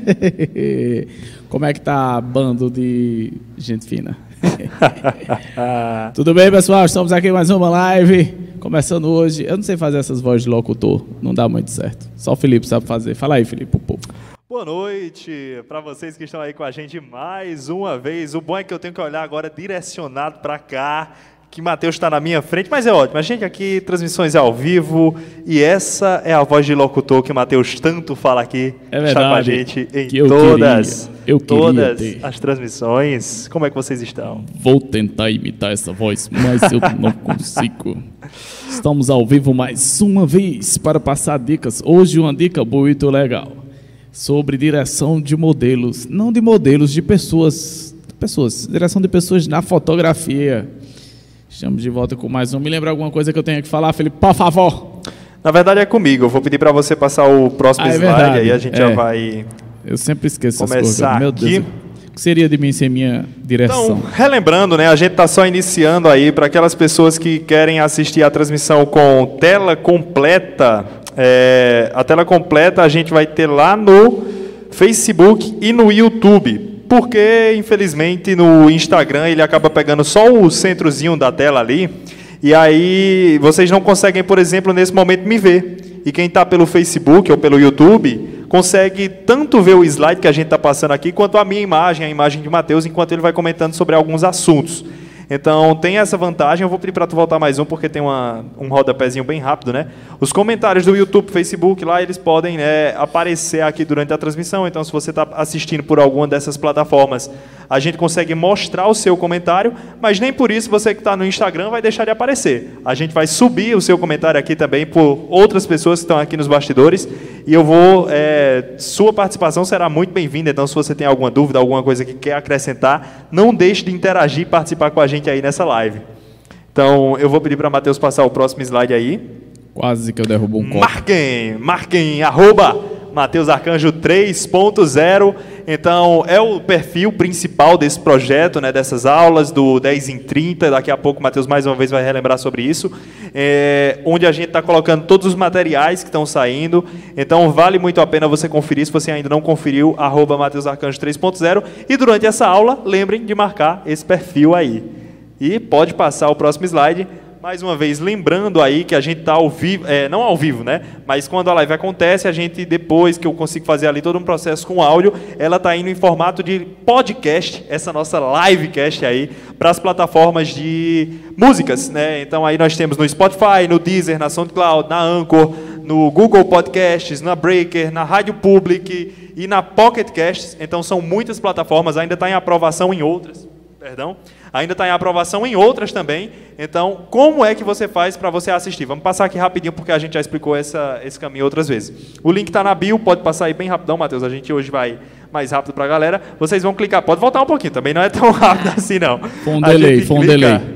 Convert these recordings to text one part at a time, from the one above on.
Como é que tá bando de gente fina? Tudo bem, pessoal? Estamos aqui em mais uma live. Começando hoje. Eu não sei fazer essas vozes de locutor. Não dá muito certo. Só o Felipe sabe fazer. Fala aí, Felipe, o povo. Boa noite para vocês que estão aí com a gente mais uma vez. O bom é que eu tenho que olhar agora direcionado para cá, que Matheus está na minha frente, mas é ótimo. A gente aqui, transmissões ao vivo, e essa é a voz de locutor que Matheus tanto fala aqui. É verdade. Está com a gente em que eu todas, queria, eu queria todas ter. as transmissões. Como é que vocês estão? Vou tentar imitar essa voz, mas eu não consigo. Estamos ao vivo mais uma vez para passar dicas. Hoje uma dica muito legal sobre direção de modelos, não de modelos, de pessoas, pessoas, direção de pessoas na fotografia. Estamos de volta com mais um. Me lembra alguma coisa que eu tenha que falar, Felipe? Por favor. Na verdade é comigo. Eu vou pedir para você passar o próximo Ah, é slide, verdade. aí a gente É. já vai Eu sempre esqueço essas Começar coisas. Meu Deus. aqui. O que seria de mim sem minha direção? Então, relembrando, né, a gente está só iniciando aí para aquelas pessoas que querem assistir a transmissão com tela completa. é, a tela completa a gente vai ter lá no Facebook e no YouTube. Porque, infelizmente, no Instagram ele acaba pegando só o centrozinho da tela ali. E aí vocês não conseguem, por exemplo, nesse momento me ver. E quem está pelo Facebook ou pelo YouTube consegue tanto ver o slide que a gente está passando aqui, quanto a minha imagem, a imagem de Matheus, enquanto ele vai comentando sobre alguns assuntos. Então tem essa vantagem. Eu vou pedir para tu voltar mais um, porque tem uma, um rodapézinho bem rápido, né? Os comentários do YouTube, Facebook, lá eles podem né, aparecer aqui durante a transmissão. Então, se você está assistindo por alguma dessas plataformas, a gente consegue mostrar o seu comentário, mas nem por isso você que está no Instagram vai deixar de aparecer. A gente vai subir o seu comentário aqui também por outras pessoas que estão aqui nos bastidores. E eu vou. é, sua participação será muito bem-vinda. Então, se você tem alguma dúvida, alguma coisa que quer acrescentar, não deixe de interagir e participar com a gente aí nessa live. Então, eu vou pedir para Matheus passar o próximo slide aí. Quase que eu derrubo um copo. Marquem, marquem, arroba Mateus Arcanjo 3.0. Então, é o perfil principal desse projeto, né, dessas aulas, do 10 em 30. Daqui a pouco o Matheus mais uma vez vai relembrar sobre isso. É, onde a gente está colocando todos os materiais que estão saindo. Então, vale muito a pena você conferir. Se você ainda não conferiu, arroba Mateus Arcanjo 3.0. E durante essa aula, lembrem de marcar esse perfil aí. E pode passar o próximo slide. Mais uma vez, lembrando aí que a gente está ao vivo, é, não ao vivo, né? Mas quando a live acontece, a gente, depois que eu consigo fazer ali todo um processo com áudio, ela está indo em formato de podcast, essa nossa livecast aí, para as plataformas de músicas, né? Então aí nós temos no Spotify, no Deezer, na SoundCloud, na Anchor, no Google Podcasts, na Breaker, na Rádio Public e na Pocket Casts. Então são muitas plataformas, ainda está em aprovação em outras. Perdão. Ainda está em aprovação em outras também. Então, como é que você faz para você assistir? Vamos passar aqui rapidinho, porque a gente já explicou essa, esse caminho outras vezes. O link está na bio, pode passar aí bem rapidão, Matheus. A gente hoje vai mais rápido para a galera. Vocês vão clicar, pode voltar um pouquinho, também não é tão rápido assim não. Foi um delay, foi um delay.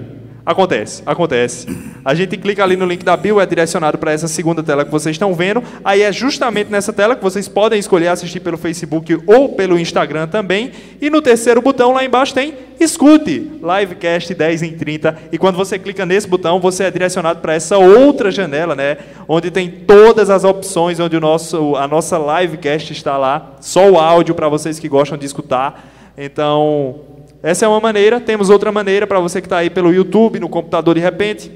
Acontece, acontece. A gente clica ali no link da bio, é direcionado para essa segunda tela que vocês estão vendo. Aí é justamente nessa tela que vocês podem escolher assistir pelo Facebook ou pelo Instagram também. E no terceiro botão lá embaixo tem Escute, Livecast 10 em 30. E quando você clica nesse botão, você é direcionado para essa outra janela, né? Onde tem todas as opções, onde o nosso, a nossa livecast está lá. Só o áudio para vocês que gostam de escutar. Então, essa é uma maneira. Temos outra maneira para você que está aí pelo YouTube, no computador de repente.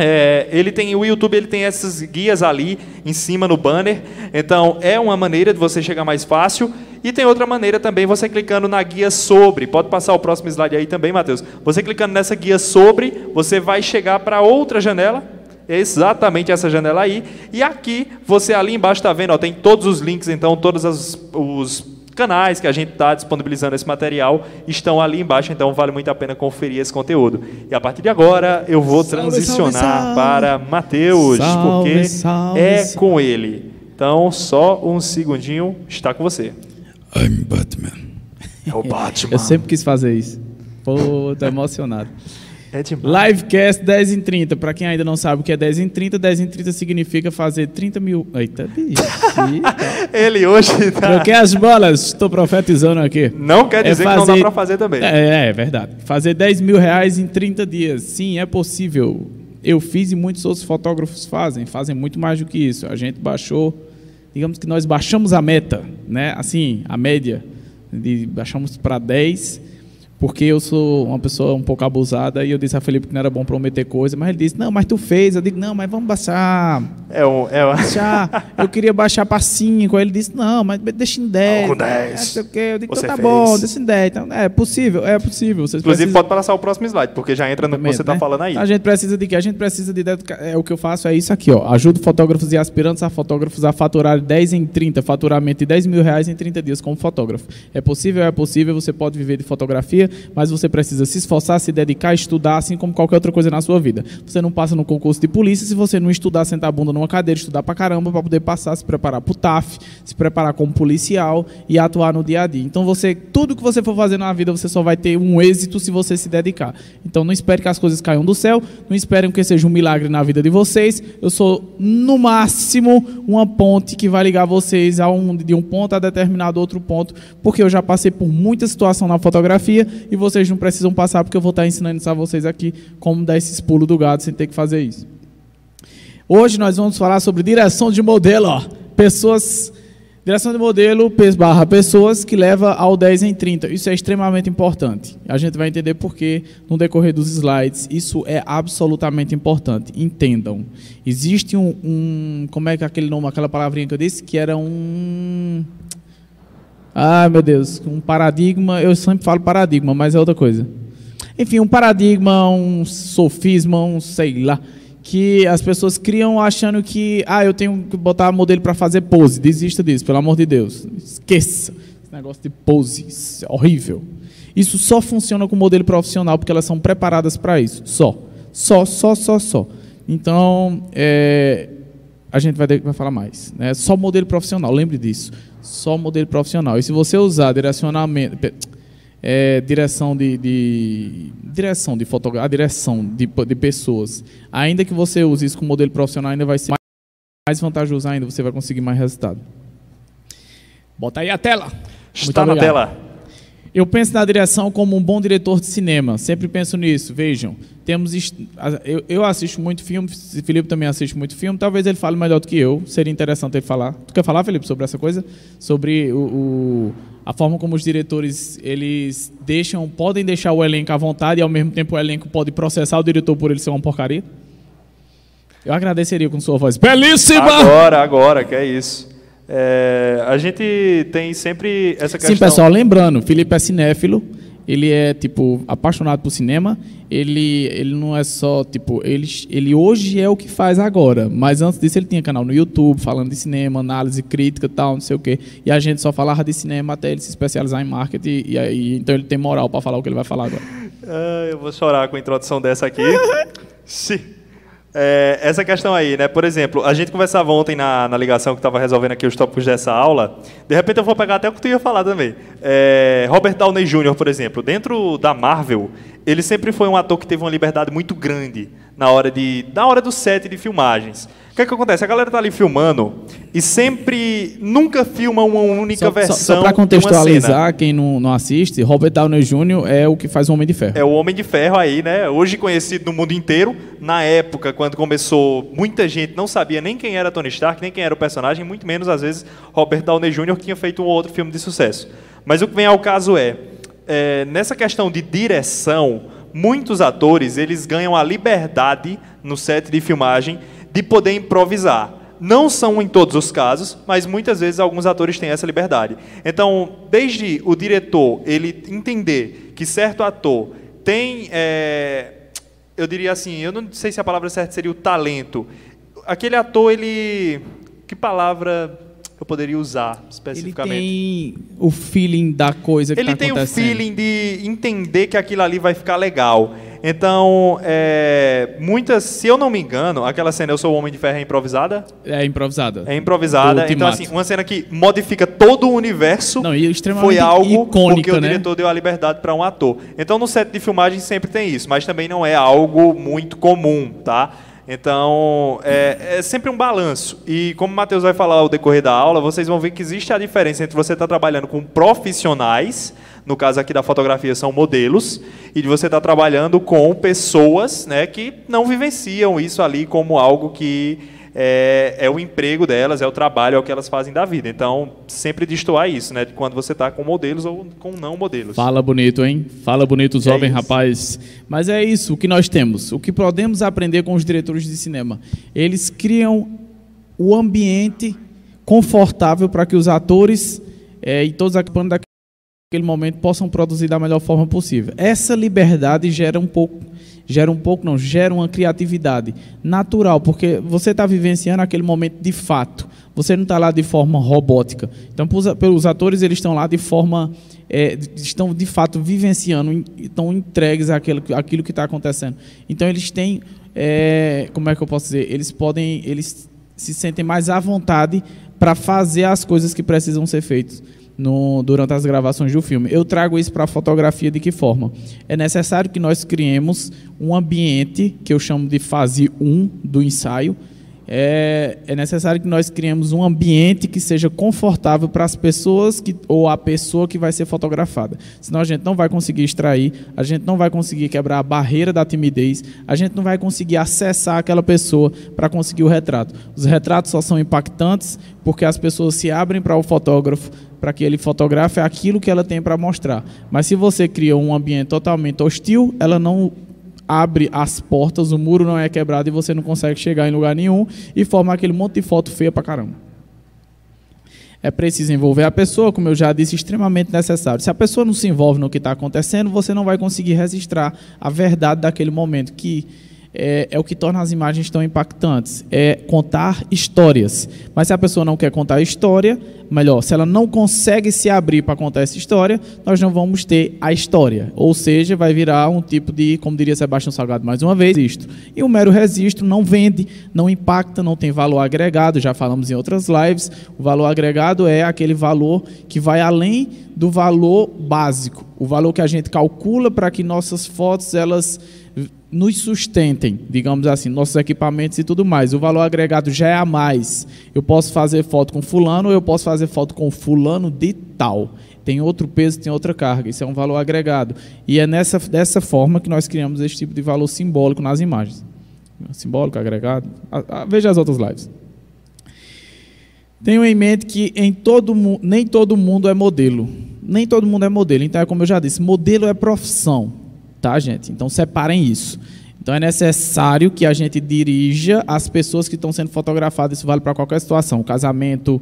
É, ele tem o YouTube, ele tem essas guias ali em cima no banner. Então é uma maneira de você chegar mais fácil. E tem outra maneira também, você clicando na guia sobre. Pode passar o próximo slide aí também, Matheus. Você clicando nessa guia sobre, você vai chegar para outra janela. É exatamente essa janela aí. E aqui, você ali embaixo está vendo, ó, tem todos os links, então todos as- os canais que a gente está disponibilizando esse material estão ali embaixo, então vale muito a pena conferir esse conteúdo. E a partir de agora eu vou Salve, transicionar salve, salve. para Mateus, porque salve, é salve. com ele. Então, só um segundinho, está com você. I'm Batman. É o Batman. Eu sempre quis fazer isso. Pô, tô emocionado. É demais. Livecast 10 em 30. Pra quem ainda não sabe o que é 10 em 30, 10 em 30 significa fazer 30 mil. Eita, bicho. Ele hoje tá... Troquei as bolas, estou profetizando aqui. Não quer É dizer que não dá para fazer também. É, é verdade. Fazer 10 mil reais em 30 dias. Sim, é possível. Eu fiz e muitos outros fotógrafos fazem. Fazem muito mais do que isso. A gente baixou digamos que nós baixamos a meta, né? Assim, a média, de, baixamos para 10 porque eu sou uma pessoa um pouco abusada e eu disse a Felipe que não era bom prometer coisa, mas ele disse, não, mas tu fez. Eu digo, não, mas vamos baixar. É um... É um... Baixar. eu queria baixar para 5. Aí ele disse, não, mas deixa em 10. Com 10. É, eu digo, então tá fez. bom, deixa em 10. Então, é possível, é possível. Vocês Inclusive, precisam... pode passar o próximo slide, porque já entra no que você está né? falando aí. A gente precisa de quê? A gente precisa de... É, o que eu faço é isso aqui, ó. Ajudo fotógrafos e aspirantes a fotógrafos a faturar 10 em 30, faturamento de 10 mil reais em 30 dias como fotógrafo. É possível, é possível, você pode viver de fotografia, mas você precisa se esforçar, se dedicar, estudar, assim como qualquer outra coisa na sua vida. Você não passa no concurso de polícia se você não estudar, sentar a bunda numa cadeira, estudar pra caramba para poder passar, se preparar pro TAF, se preparar como policial e atuar no dia a dia. Então você, tudo que você for fazer na vida, você só vai ter um êxito se você se dedicar. Então não espere que as coisas caiam do céu, não esperem que seja um milagre na vida de vocês. Eu sou no máximo uma ponte que vai ligar vocês a um, de um ponto a determinado outro ponto, porque eu já passei por muita situação na fotografia e vocês não precisam passar, porque eu vou estar ensinando isso a vocês aqui, como dar esses pulos do gado sem ter que fazer isso. Hoje nós vamos falar sobre direção de modelo. Ó. Pessoas. Direção de modelo barra pessoas que leva ao 10 em 30. Isso é extremamente importante. A gente vai entender porque no decorrer dos slides isso é absolutamente importante. Entendam. Existe um, um como é que aquele nome, aquela palavrinha que eu disse que era um Ai, meu Deus, um paradigma, eu sempre falo paradigma, mas é outra coisa. Enfim, um paradigma, um sofisma, um sei lá, que as pessoas criam achando que, ah, eu tenho que botar modelo para fazer pose. Desista disso, pelo amor de Deus. Esqueça. Esse negócio de pose, isso é horrível. Isso só funciona com modelo profissional porque elas são preparadas para isso. Só. Só, só, só, só. Então, é, a gente vai, vai falar mais. Né? Só modelo profissional, lembre disso só modelo profissional. E se você usar direcionamento, é, direção de, de, direção de fotografia, a direção de, de pessoas, ainda que você use isso com modelo profissional, ainda vai ser mais vantajoso ainda, você vai conseguir mais resultado. Bota aí a tela. Está na tela. Eu penso na direção como um bom diretor de cinema. Sempre penso nisso. Vejam, temos eu, eu assisto muito filme. Felipe também assiste muito filme. Talvez ele fale melhor do que eu. Seria interessante ele falar. Tu quer falar, Felipe, sobre essa coisa? Sobre o, o, a forma como os diretores eles deixam, podem deixar o elenco à vontade e ao mesmo tempo o elenco pode processar o diretor por ele ser uma porcaria. Eu agradeceria com sua voz belíssima. Agora, agora, que é isso. É, a gente tem sempre essa questão. Sim, pessoal, lembrando, Felipe é cinéfilo, ele é tipo apaixonado por cinema. Ele, ele não é só tipo ele, ele hoje é o que faz agora, mas antes disso ele tinha canal no YouTube falando de cinema, análise crítica, tal, não sei o quê. E a gente só falava de cinema até ele se especializar em marketing e aí então ele tem moral para falar o que ele vai falar agora. Ah, eu vou chorar com a introdução dessa aqui. Sim. É, essa questão aí, né? Por exemplo, a gente conversava ontem na, na ligação que estava resolvendo aqui os tópicos dessa aula. De repente eu vou pegar até o que tu ia falar também. É, Robert Downey Jr., por exemplo, dentro da Marvel, ele sempre foi um ator que teve uma liberdade muito grande na hora de, na hora do set de filmagens que, é que acontece? A galera tá ali filmando e sempre, nunca filma uma única só, versão. Só, só para contextualizar quem não, não assiste, Robert Downey Jr. é o que faz o Homem de Ferro. É o Homem de Ferro aí, né? Hoje conhecido no mundo inteiro. Na época, quando começou, muita gente não sabia nem quem era Tony Stark, nem quem era o personagem, muito menos, às vezes, Robert Downey Jr. que tinha feito um outro filme de sucesso. Mas o que vem ao caso é, é nessa questão de direção, muitos atores eles ganham a liberdade no set de filmagem de poder improvisar. Não são em todos os casos, mas muitas vezes alguns atores têm essa liberdade. Então, desde o diretor ele entender que certo ator tem, é, eu diria assim, eu não sei se a palavra certa seria o talento. Aquele ator, ele, que palavra eu poderia usar especificamente? Ele tem o feeling da coisa que. Ele tem o feeling de entender que aquilo ali vai ficar legal. Então, é, muitas, se eu não me engano, aquela cena Eu Sou o Homem de Ferro é improvisada? É improvisada. É improvisada. Então, assim, uma cena que modifica todo o universo não, e foi algo icônica, porque o né? diretor deu a liberdade para um ator. Então, no set de filmagem sempre tem isso, mas também não é algo muito comum, tá? Então, é, é, sempre um balanço. E como o Matheus vai falar ao decorrer da aula, vocês vão ver que existe a diferença entre você estar tá trabalhando com profissionais, no caso aqui da fotografia são modelos, e de você estar trabalhando com pessoas né, que não vivenciam isso ali como algo que é, é, o emprego delas, é o trabalho, é o que elas fazem da vida. Então, sempre destoar isso, né? Quando você está com modelos ou com não modelos. Fala bonito, hein? Fala bonito, jovem é rapaz. Mas é isso, o que nós temos. O que podemos aprender com os diretores de cinema. Eles criam o ambiente confortável para que os atores é, e todos aqueles daquele momento possam produzir da melhor forma possível. Essa liberdade gera um pouco, gera um pouco não, gera uma criatividade natural, porque você está vivenciando aquele momento de fato. Você não está lá de forma robótica. Então, pelos atores eles estão lá de forma é, estão de fato vivenciando, estão entregues àquilo, àquilo que está acontecendo. Então eles têm, é, como é que eu posso dizer? Eles podem, eles se sentem mais à vontade para fazer as coisas que precisam ser feitas no, durante as gravações do filme. Eu trago isso para a fotografia de que forma? É necessário que nós criemos um ambiente, que eu chamo de fase 1 do ensaio, é, é, necessário que nós criemos um ambiente que seja confortável para as pessoas que, ou a pessoa que vai ser fotografada. Senão a gente não vai conseguir extrair, a gente não vai conseguir quebrar a barreira da timidez, a gente não vai conseguir acessar aquela pessoa para conseguir o retrato. Os retratos só são impactantes porque as pessoas se abrem para o fotógrafo, para que ele fotografe aquilo que ela tem para mostrar. Mas se você cria um ambiente totalmente hostil, ela não abre as portas, o muro não é quebrado e você não consegue chegar em lugar nenhum e forma aquele monte de foto feia pra caramba. É preciso envolver a pessoa, como eu já disse, extremamente necessário. Se a pessoa não se envolve no que está acontecendo, você não vai conseguir registrar a verdade daquele momento, que é, é, o que torna as imagens tão impactantes. É contar histórias. Mas se a pessoa não quer contar a história, melhor, se ela não consegue se abrir para contar essa história, nós não vamos ter a história. Ou seja, vai virar um tipo de, como diria Sebastião Salgado mais uma vez, isto. E o mero registro não vende, não impacta, não tem valor agregado, já falamos em outras lives. O valor agregado é aquele valor que vai além do valor básico, o valor que a gente calcula para que nossas fotos elas nos sustentem, digamos assim, nossos equipamentos e tudo mais. O valor agregado já é a mais. Eu posso fazer foto com fulano ou eu posso fazer foto com fulano de tal. Tem outro peso, tem outra carga. Isso é um valor agregado. E é nessa, dessa forma que nós criamos esse tipo de valor simbólico nas imagens. Simbólico, agregado. Veja as outras lives. Tenho em mente que em todo, nem todo mundo é modelo. Nem todo mundo é modelo. Então, é como eu já disse, modelo é profissão tá, gente? Então separem isso. Então é necessário que a gente dirija as pessoas que estão sendo fotografadas. Isso vale para qualquer situação: casamento,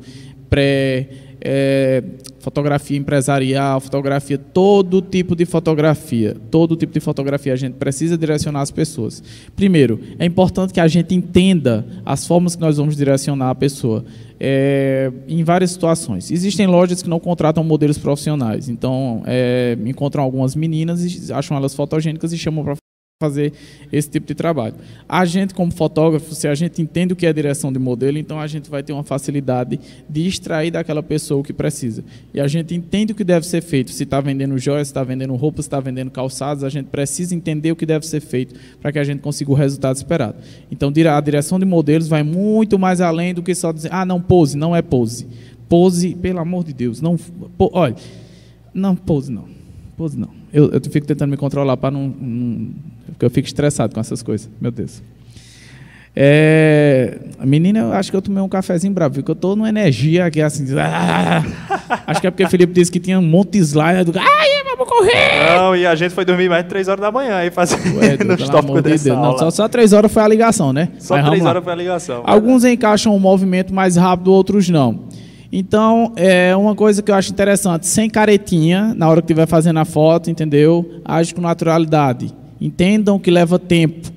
pré, é, fotografia empresarial, fotografia, todo tipo de fotografia, todo tipo de fotografia a gente precisa direcionar as pessoas. Primeiro, é importante que a gente entenda as formas que nós vamos direcionar a pessoa. É, em várias situações. Existem lojas que não contratam modelos profissionais, então é, encontram algumas meninas acham elas fotogênicas e chamam para fazer esse tipo de trabalho. A gente, como fotógrafo, se a gente entende o que é direção de modelo, então a gente vai ter uma facilidade de extrair daquela pessoa o que precisa. E a gente entende o que deve ser feito. Se está vendendo joias, se está vendendo roupas, se está vendendo calçados, a gente precisa entender o que deve ser feito para que a gente consiga o resultado esperado. Então, a direção de modelos vai muito mais além do que só dizer, ah, não, pose, não é pose. Pose, pelo amor de Deus, não, po, olha, não, pose não, pose não. Eu, eu fico tentando me controlar para não, não porque eu fico estressado com essas coisas. Meu Deus. É, menina, eu acho que eu tomei um cafezinho bravo, porque eu estou numa energia aqui assim. Ah, acho que é porque o Felipe disse que tinha um monte de slide. Do, Ai, vamos correr! Não, e a gente foi dormir mais de 3 horas da manhã aí fazendo Ué, Deus, tópicos de dessa Não, só, só 3 horas foi a ligação, né? Só Mas 3 horas foi a ligação. Alguns encaixam o movimento mais rápido, outros não. Então, é uma coisa que eu acho interessante, sem caretinha, na hora que estiver fazendo a foto, entendeu? Age com naturalidade. Entendam que leva tempo.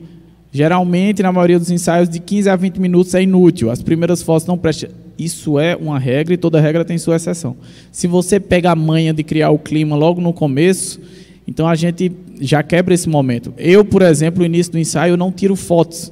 Geralmente, na maioria dos ensaios, de 15 a 20 minutos é inútil. As primeiras fotos não prestam. Isso é uma regra e toda regra tem sua exceção. Se você pega a manha de criar o clima logo no começo, então a gente já quebra esse momento. Eu, por exemplo, no início do ensaio, eu não tiro fotos.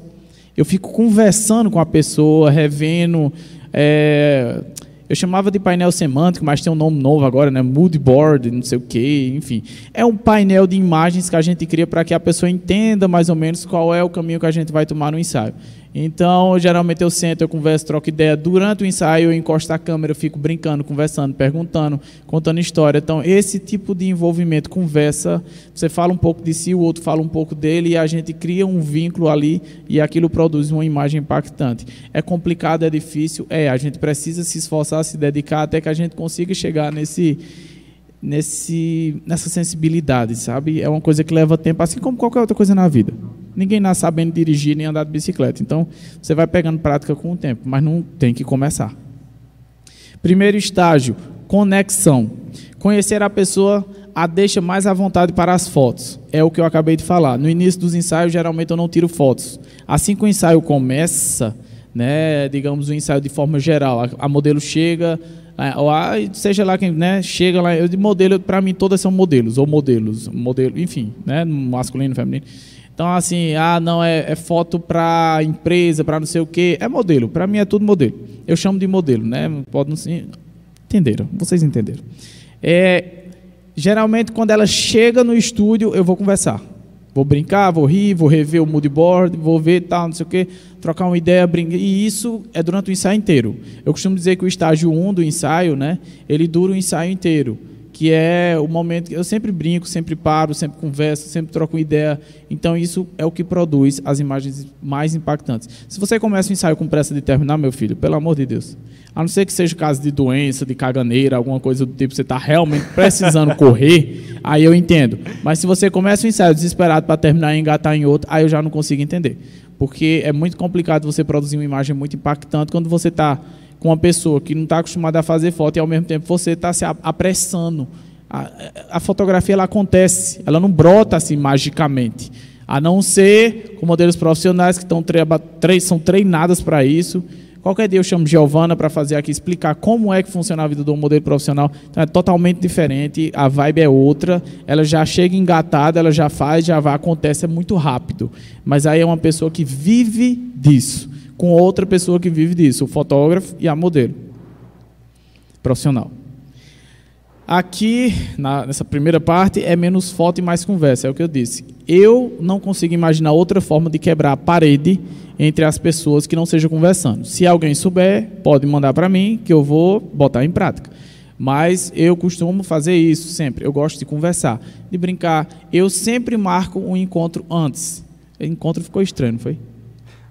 Eu fico conversando com a pessoa, revendo. É, eu chamava de painel semântico, mas tem um nome novo agora, né? Mood board, não sei o quê, enfim. É um painel de imagens que a gente cria para que a pessoa entenda mais ou menos qual é o caminho que a gente vai tomar no ensaio. Então, geralmente eu sento, eu converso, troco ideia. Durante o ensaio, eu encosto a câmera, eu fico brincando, conversando, perguntando, contando história. Então, esse tipo de envolvimento, conversa, você fala um pouco de si, o outro fala um pouco dele, e a gente cria um vínculo ali e aquilo produz uma imagem impactante. É complicado, é difícil, é. A gente precisa se esforçar, se dedicar até que a gente consiga chegar nesse nesse, nessa sensibilidade, sabe? É uma coisa que leva tempo, assim como qualquer outra coisa na vida. Ninguém nasce sabendo dirigir nem andar de bicicleta. Então, você vai pegando prática com o tempo, mas não tem que começar. Primeiro estágio, conexão. Conhecer a pessoa a deixa mais à vontade para as fotos. É o que eu acabei de falar. No início dos ensaios, geralmente eu não tiro fotos. Assim que o ensaio começa, né, digamos o ensaio de forma geral, a, a modelo chega, é, seja lá quem né, chega lá, eu de modelo, para mim todas são modelos, ou modelos, modelo, enfim, né, masculino, feminino. Então, assim, ah, não, é, é foto para empresa, para não sei o quê, é modelo, para mim é tudo modelo. Eu chamo de modelo, né, pode não ser, entenderam, vocês entenderam. É, geralmente, quando ela chega no estúdio, eu vou conversar. Vou brincar, vou rir, vou rever o mood board, vou ver tal, não sei o quê, trocar uma ideia, brincar. E isso é durante o ensaio inteiro. Eu costumo dizer que o estágio 1 do ensaio, né, ele dura o ensaio inteiro que é o momento que eu sempre brinco, sempre paro, sempre converso, sempre troco ideia. Então isso é o que produz as imagens mais impactantes. Se você começa um ensaio com pressa de terminar, meu filho, pelo amor de Deus, a não ser que seja caso de doença, de caganeira, alguma coisa do tipo, você está realmente precisando correr, aí eu entendo. Mas se você começa um ensaio desesperado para terminar e engatar em outro, aí eu já não consigo entender. Porque é muito complicado você produzir uma imagem muito impactante quando você está com uma pessoa que não está acostumada a fazer foto e ao mesmo tempo você está se apressando. A, a, fotografia ela acontece, ela não brota assim magicamente. A não ser com modelos profissionais que estão tre são treinadas para isso. Qualquer dia eu chamo Giovana para fazer aqui, explicar como é que funciona a vida do modelo profissional. Então é totalmente diferente, a vibe é outra, ela já chega engatada, ela já faz, já vai, acontece, é muito rápido. Mas aí é uma pessoa que vive disso com outra pessoa que vive disso, o fotógrafo e a modelo profissional. Aqui, na, nessa primeira parte, é menos foto e mais conversa, é o que eu disse. Eu não consigo imaginar outra forma de quebrar a parede entre as pessoas que não seja conversando. Se alguém souber, pode mandar para mim, que eu vou botar em prática. Mas eu costumo fazer isso sempre. Eu gosto de conversar, de brincar. Eu sempre marco um encontro antes. O encontro ficou estranho, foi?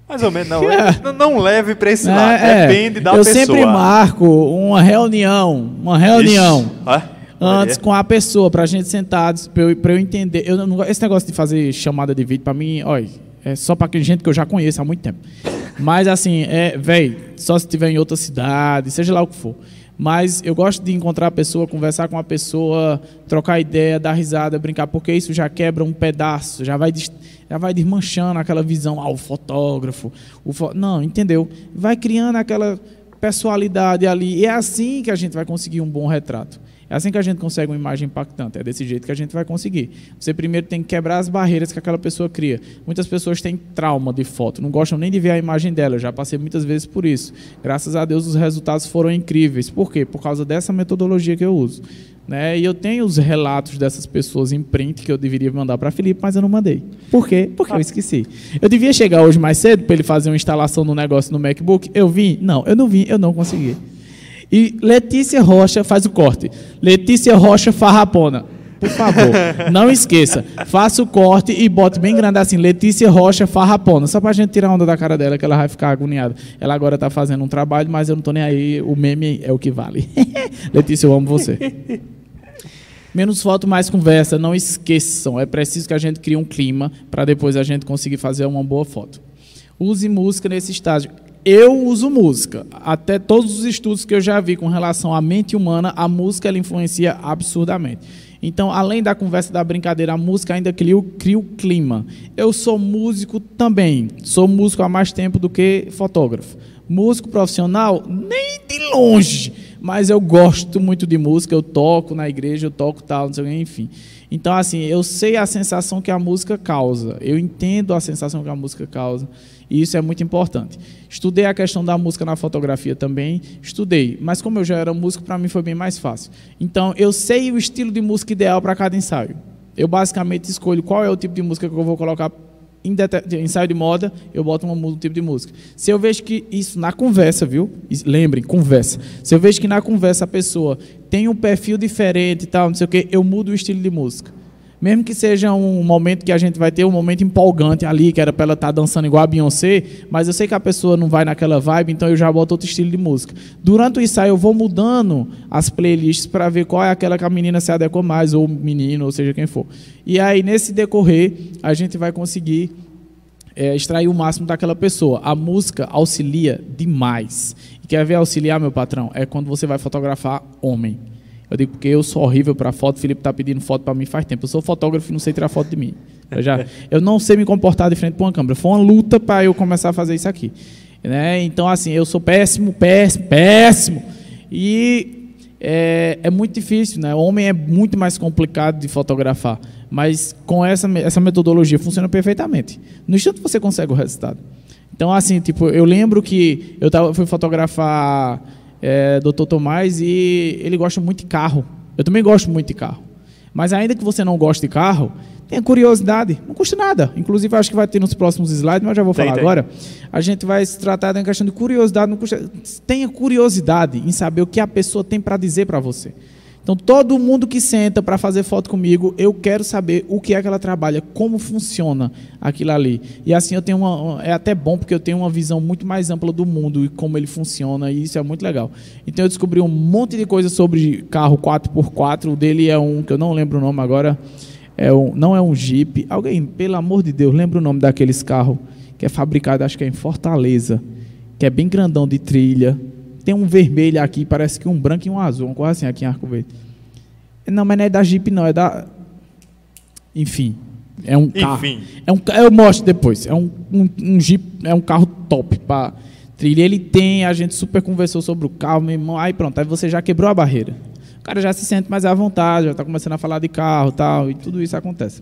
Mais ou menos, não. não, não leve para esse lado. É, Depende da eu pessoa. Eu sempre marco uma reunião, uma reunião. Antes com a pessoa, para a gente sentados, para eu, eu entender. Eu não, esse negócio de fazer chamada de vídeo, para mim, olha, é só para gente que eu já conheço há muito tempo. Mas assim, é, velho, só se estiver em outra cidade, seja lá o que for. Mas eu gosto de encontrar a pessoa, conversar com a pessoa, trocar ideia, dar risada, brincar, porque isso já quebra um pedaço, já vai já vai desmanchando aquela visão, ah, o fotógrafo, o fo... não, entendeu? Vai criando aquela personalidade ali. E é assim que a gente vai conseguir um bom retrato. É assim que a gente consegue uma imagem impactante. É desse jeito que a gente vai conseguir. Você primeiro tem que quebrar as barreiras que aquela pessoa cria. Muitas pessoas têm trauma de foto, não gostam nem de ver a imagem dela. Eu já passei muitas vezes por isso. Graças a Deus os resultados foram incríveis. Por quê? Por causa dessa metodologia que eu uso. Né? E eu tenho os relatos dessas pessoas em print que eu deveria mandar para Felipe, mas eu não mandei. Por quê? Porque eu esqueci. Eu devia chegar hoje mais cedo para ele fazer uma instalação do negócio no MacBook. Eu vim? Não, eu não vim, eu não consegui. E Letícia Rocha faz o corte. Letícia Rocha Farrapona. Por favor, não esqueça. Faça o corte e bote bem grande assim, Letícia Rocha Farrapona. Só para a gente tirar a onda da cara dela, que ela vai ficar agoniada. Ela agora está fazendo um trabalho, mas eu não estou nem aí. O meme é o que vale. Letícia, eu amo você. Menos foto, mais conversa. Não esqueçam. É preciso que a gente crie um clima para depois a gente conseguir fazer uma boa foto. Use música nesse estágio. Eu uso música. Até todos os estudos que eu já vi com relação à mente humana, a música ela influencia absurdamente. Então, além da conversa da brincadeira, a música ainda cria, cria o clima. Eu sou músico também. Sou músico há mais tempo do que fotógrafo. Músico profissional, nem de longe. Mas eu gosto muito de música, eu toco na igreja, eu toco tal, não sei o que, enfim. Então, assim, eu sei a sensação que a música causa. Eu entendo a sensação que a música causa. E isso é muito importante. Estudei a questão da música na fotografia também, estudei, mas como eu já era músico, para mim foi bem mais fácil. Então, eu sei o estilo de música ideal para cada ensaio. Eu basicamente escolho qual é o tipo de música que eu vou colocar em ensaio de moda, eu boto um, tipo de música. Se eu vejo que isso na conversa, viu? Lembrem, conversa. Se eu vejo que na conversa a pessoa tem um perfil diferente e tal, não sei o quê, eu mudo o estilo de música. Mesmo que seja um momento que a gente vai ter um momento empolgante ali, que era para ela estar tá dançando igual a Beyoncé, mas eu sei que a pessoa não vai naquela vibe, então eu já boto outro estilo de música. Durante o ensaio eu vou mudando as playlists para ver qual é aquela que a menina se adequa mais, ou menino, ou seja quem for. E aí nesse decorrer a gente vai conseguir é, extrair o máximo daquela pessoa. A música auxilia demais. E quer ver auxiliar, meu patrão? É quando você vai fotografar homem. Eu digo porque eu sou horrível para foto. O Felipe está pedindo foto para mim faz tempo. Eu sou fotógrafo e não sei tirar foto de mim. Eu, já, eu não sei me comportar de frente para uma câmera. Foi uma luta para eu começar a fazer isso aqui. Né? Então, assim, eu sou péssimo, péssimo, péssimo. E é, é muito difícil, né? O homem é muito mais complicado de fotografar. Mas com essa, essa metodologia funciona perfeitamente. No instante você consegue o resultado. Então, assim, tipo, eu lembro que eu tava, fui fotografar é, Dr. Tomás, e ele gosta muito de carro. Eu também gosto muito de carro. Mas ainda que você não goste de carro, tenha curiosidade, não custa nada. Inclusive, acho que vai ter nos próximos slides, mas já vou falar tem, agora. A gente vai se tratar da questão de curiosidade, não custa. Tenha curiosidade em saber o que a pessoa tem para dizer para você. Então, todo mundo que senta para fazer foto comigo, eu quero saber o que é que ela trabalha, como funciona aquilo ali. E assim eu tenho uma. É até bom porque eu tenho uma visão muito mais ampla do mundo e como ele funciona, e isso é muito legal. Então, eu descobri um monte de coisa sobre carro 4x4. O dele é um que eu não lembro o nome agora. É um, não é um Jeep. Alguém, pelo amor de Deus, lembra o nome daqueles carros que é fabricado, acho que é em Fortaleza, que é bem grandão de trilha tem um vermelho aqui, parece que um branco e um azul, uma coisa assim aqui em Arco Verde. Não, mas não é da Jeep, não, é da. Enfim. É um carro. Enfim. É um, eu mostro depois. É um, um, um Jeep, é um carro top para trilha. Ele tem, a gente super conversou sobre o carro, meu irmão. Aí pronto, aí você já quebrou a barreira. O cara já se sente mais à vontade, já está começando a falar de carro tal, e tudo isso acontece.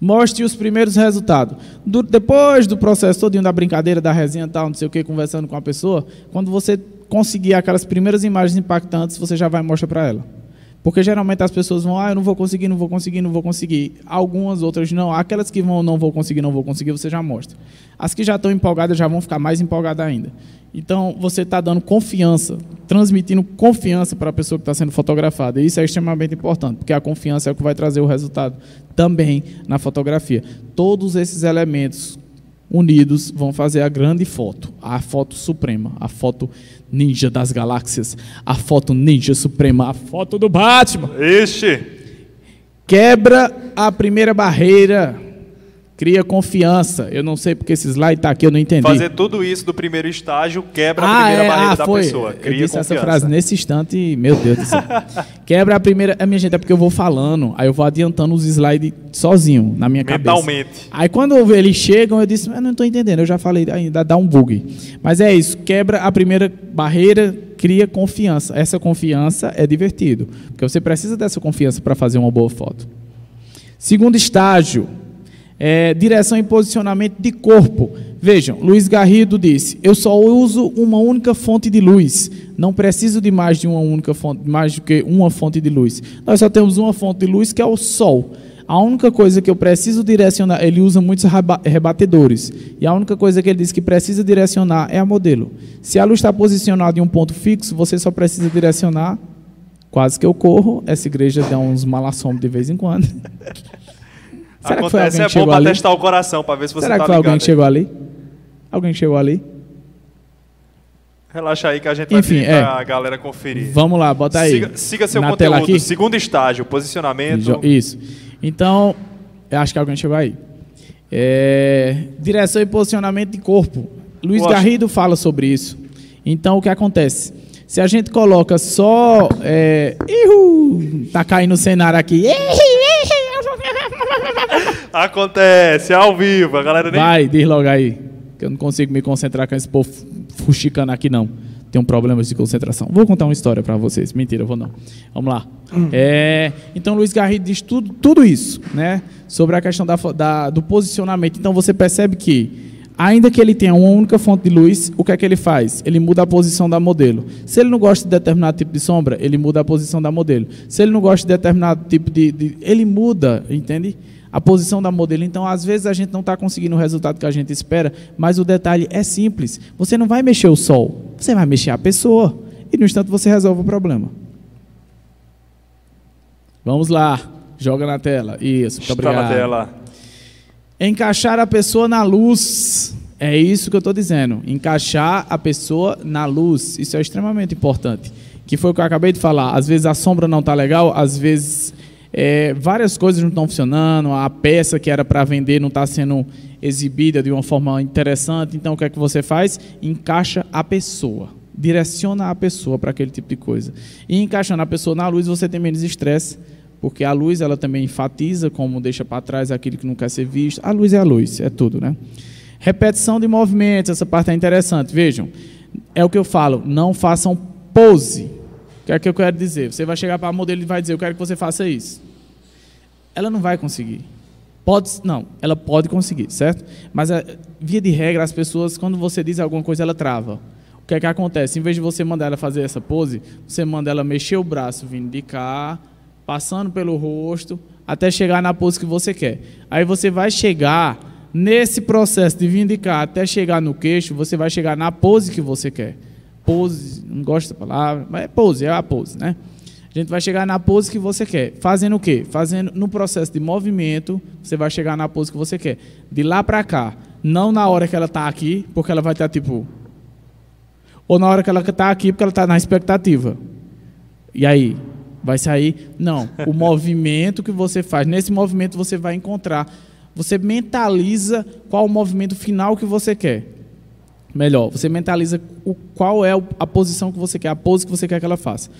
Mostre os primeiros resultados. Do, depois do processo todo da brincadeira, da resenha tal, não sei o que, conversando com a pessoa, quando você conseguir aquelas primeiras imagens impactantes, você já vai mostrar para ela. Porque geralmente as pessoas vão, ah, eu não vou conseguir, não vou conseguir, não vou conseguir. Algumas outras não. Aquelas que vão, não vou conseguir, não vou conseguir, você já mostra. As que já estão empolgadas já vão ficar mais empolgadas ainda. Então, você está dando confiança, transmitindo confiança para a pessoa que está sendo fotografada. E isso é extremamente importante, porque a confiança é o que vai trazer o resultado também na fotografia. Todos esses elementos unidos vão fazer a grande foto, a foto suprema, a foto ninja das galáxias, a foto ninja suprema, a foto do Batman. Ixi! Quebra a primeira barreira Cria confiança. Eu não sei porque esse slide está aqui, eu não entendi. Fazer tudo isso do primeiro estágio quebra ah, a primeira é, barreira ah, da foi. pessoa. Cria eu disse confiança. essa frase nesse instante, meu Deus do céu. quebra a primeira. A minha gente, é porque eu vou falando, aí eu vou adiantando os slides sozinho, na minha Mentalmente. cabeça. Aí quando eles chegam, eu disse, mas não estou entendendo, eu já falei, ainda dá um bug. Mas é isso, quebra a primeira barreira, cria confiança. Essa confiança é divertido, porque você precisa dessa confiança para fazer uma boa foto. Segundo estágio, é, direção e posicionamento de corpo. Vejam, Luiz Garrido disse: Eu só uso uma única fonte de luz. Não preciso de mais de uma única fonte, mais do que uma fonte de luz. Nós só temos uma fonte de luz que é o sol. A única coisa que eu preciso direcionar, ele usa muitos rebatedores. E a única coisa que ele diz que precisa direcionar é a modelo. Se a luz está posicionada em um ponto fixo, você só precisa direcionar. Quase que eu corro. Essa igreja dá uns malassombros de vez em quando. Será Acontece, que foi alguém é bom para testar o coração, para ver se você Será tá que foi alguém que chegou ali? Alguém chegou ali? Relaxa aí que a gente Enfim, vai pedir é. a galera conferir. Vamos lá, bota aí. Siga, siga seu Na conteúdo. Aqui. Segundo estágio, posicionamento. Isso. Então, eu acho que alguém chegou aí. É, direção e posicionamento de corpo. Luiz Garrido fala sobre isso. Então, o que acontece? Se a gente coloca só. É, ihu, tá caindo o cenário aqui. Acontece, ao vivo, a galera nem... Vai, diz logo aí, que eu não consigo me concentrar com esse povo fuxicando aqui não. Tenho problemas de concentração. Vou contar uma história para vocês. Mentira, vou não. Vamos lá. Hum. É, então, Luiz Garrido diz tudo, tudo isso, né? Sobre a questão da, da, do posicionamento. Então, você percebe que ainda que ele tenha uma única fonte de luz, o que é que ele faz? Ele muda a posição da modelo. Se ele não gosta de determinado tipo de sombra, ele muda a posição da modelo. Se ele não gosta de determinado tipo de. de ele muda, entende? A posição da modelo. Então, às vezes a gente não está conseguindo o resultado que a gente espera, mas o detalhe é simples. Você não vai mexer o sol, você vai mexer a pessoa. E no instante você resolve o problema. Vamos lá, joga na tela. Isso, muito Está na tela. Encaixar a pessoa na luz. É isso que eu estou dizendo. Encaixar a pessoa na luz. Isso é extremamente importante. Que foi o que eu acabei de falar. Às vezes a sombra não está legal, às vezes é, várias coisas não estão funcionando, a peça que era para vender não está sendo exibida de uma forma interessante. Então o que é que você faz? Encaixa a pessoa. Direciona a pessoa para aquele tipo de coisa. E encaixando a pessoa na luz, você tem menos estresse porque a luz ela também enfatiza como deixa para trás aquilo que não quer ser visto. A luz é a luz, é tudo, né? Repetição de movimentos, essa parte é interessante. Vejam, é o que eu falo, não façam pose. O que é que eu quero dizer? Você vai chegar para a modelo e vai dizer, eu quero que você faça isso. Ela não vai conseguir. Pode, não, ela pode conseguir, certo? Mas a, via de regra, as pessoas, quando você diz alguma coisa, ela trava. O que é que acontece? Em vez de você mandar ela fazer essa pose, você manda ela mexer o braço vindo de cá, passando pelo rosto, até chegar na pose que você quer. Aí você vai chegar nesse processo de vir de cá até chegar no queixo, você vai chegar na pose que você quer. Pose, não gosto da palavra, mas é pose, é a pose, né? A gente vai chegar na pose que você quer. Fazendo o quê? Fazendo no processo de movimento, você vai chegar na pose que você quer. De lá para cá, não na hora que ela está aqui, porque ela vai estar tipo ou na hora que ela está aqui, porque ela está na expectativa. E aí, vai sair. Não, o movimento que você faz, nesse movimento você vai encontrar, você mentaliza qual o movimento final que você quer. Melhor, você mentaliza o, qual é a posição que você quer, a pose que você quer que ela faça.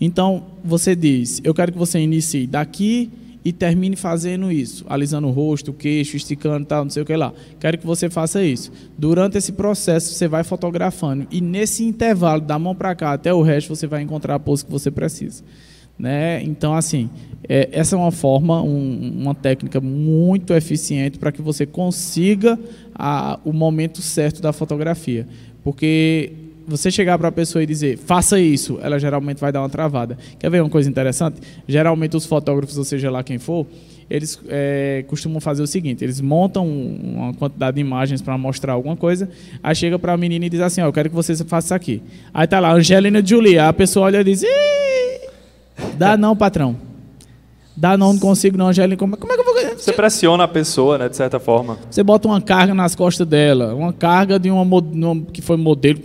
Então, você diz: Eu quero que você inicie daqui e termine fazendo isso, alisando o rosto, o queixo, esticando tal, não sei o que lá. Quero que você faça isso. Durante esse processo, você vai fotografando e nesse intervalo, da mão para cá até o resto, você vai encontrar a pose que você precisa. Né? Então, assim, é, essa é uma forma, um, uma técnica muito eficiente para que você consiga a, o momento certo da fotografia. Porque você chegar para a pessoa e dizer, faça isso, ela geralmente vai dar uma travada. Quer ver uma coisa interessante? Geralmente os fotógrafos, ou seja lá quem for, eles é, costumam fazer o seguinte: eles montam uma quantidade de imagens para mostrar alguma coisa, aí chega para a menina e diz assim: ó, eu quero que você faça isso aqui. Aí tá lá, Angelina Jolie, a pessoa olha e diz: Ih! Dá não, patrão. Dá não, não consigo não, Angelina. Como, como é que eu vou ganhar? Você pressiona a pessoa, né, de certa forma. Você bota uma carga nas costas dela, uma carga de uma, uma que foi modelo,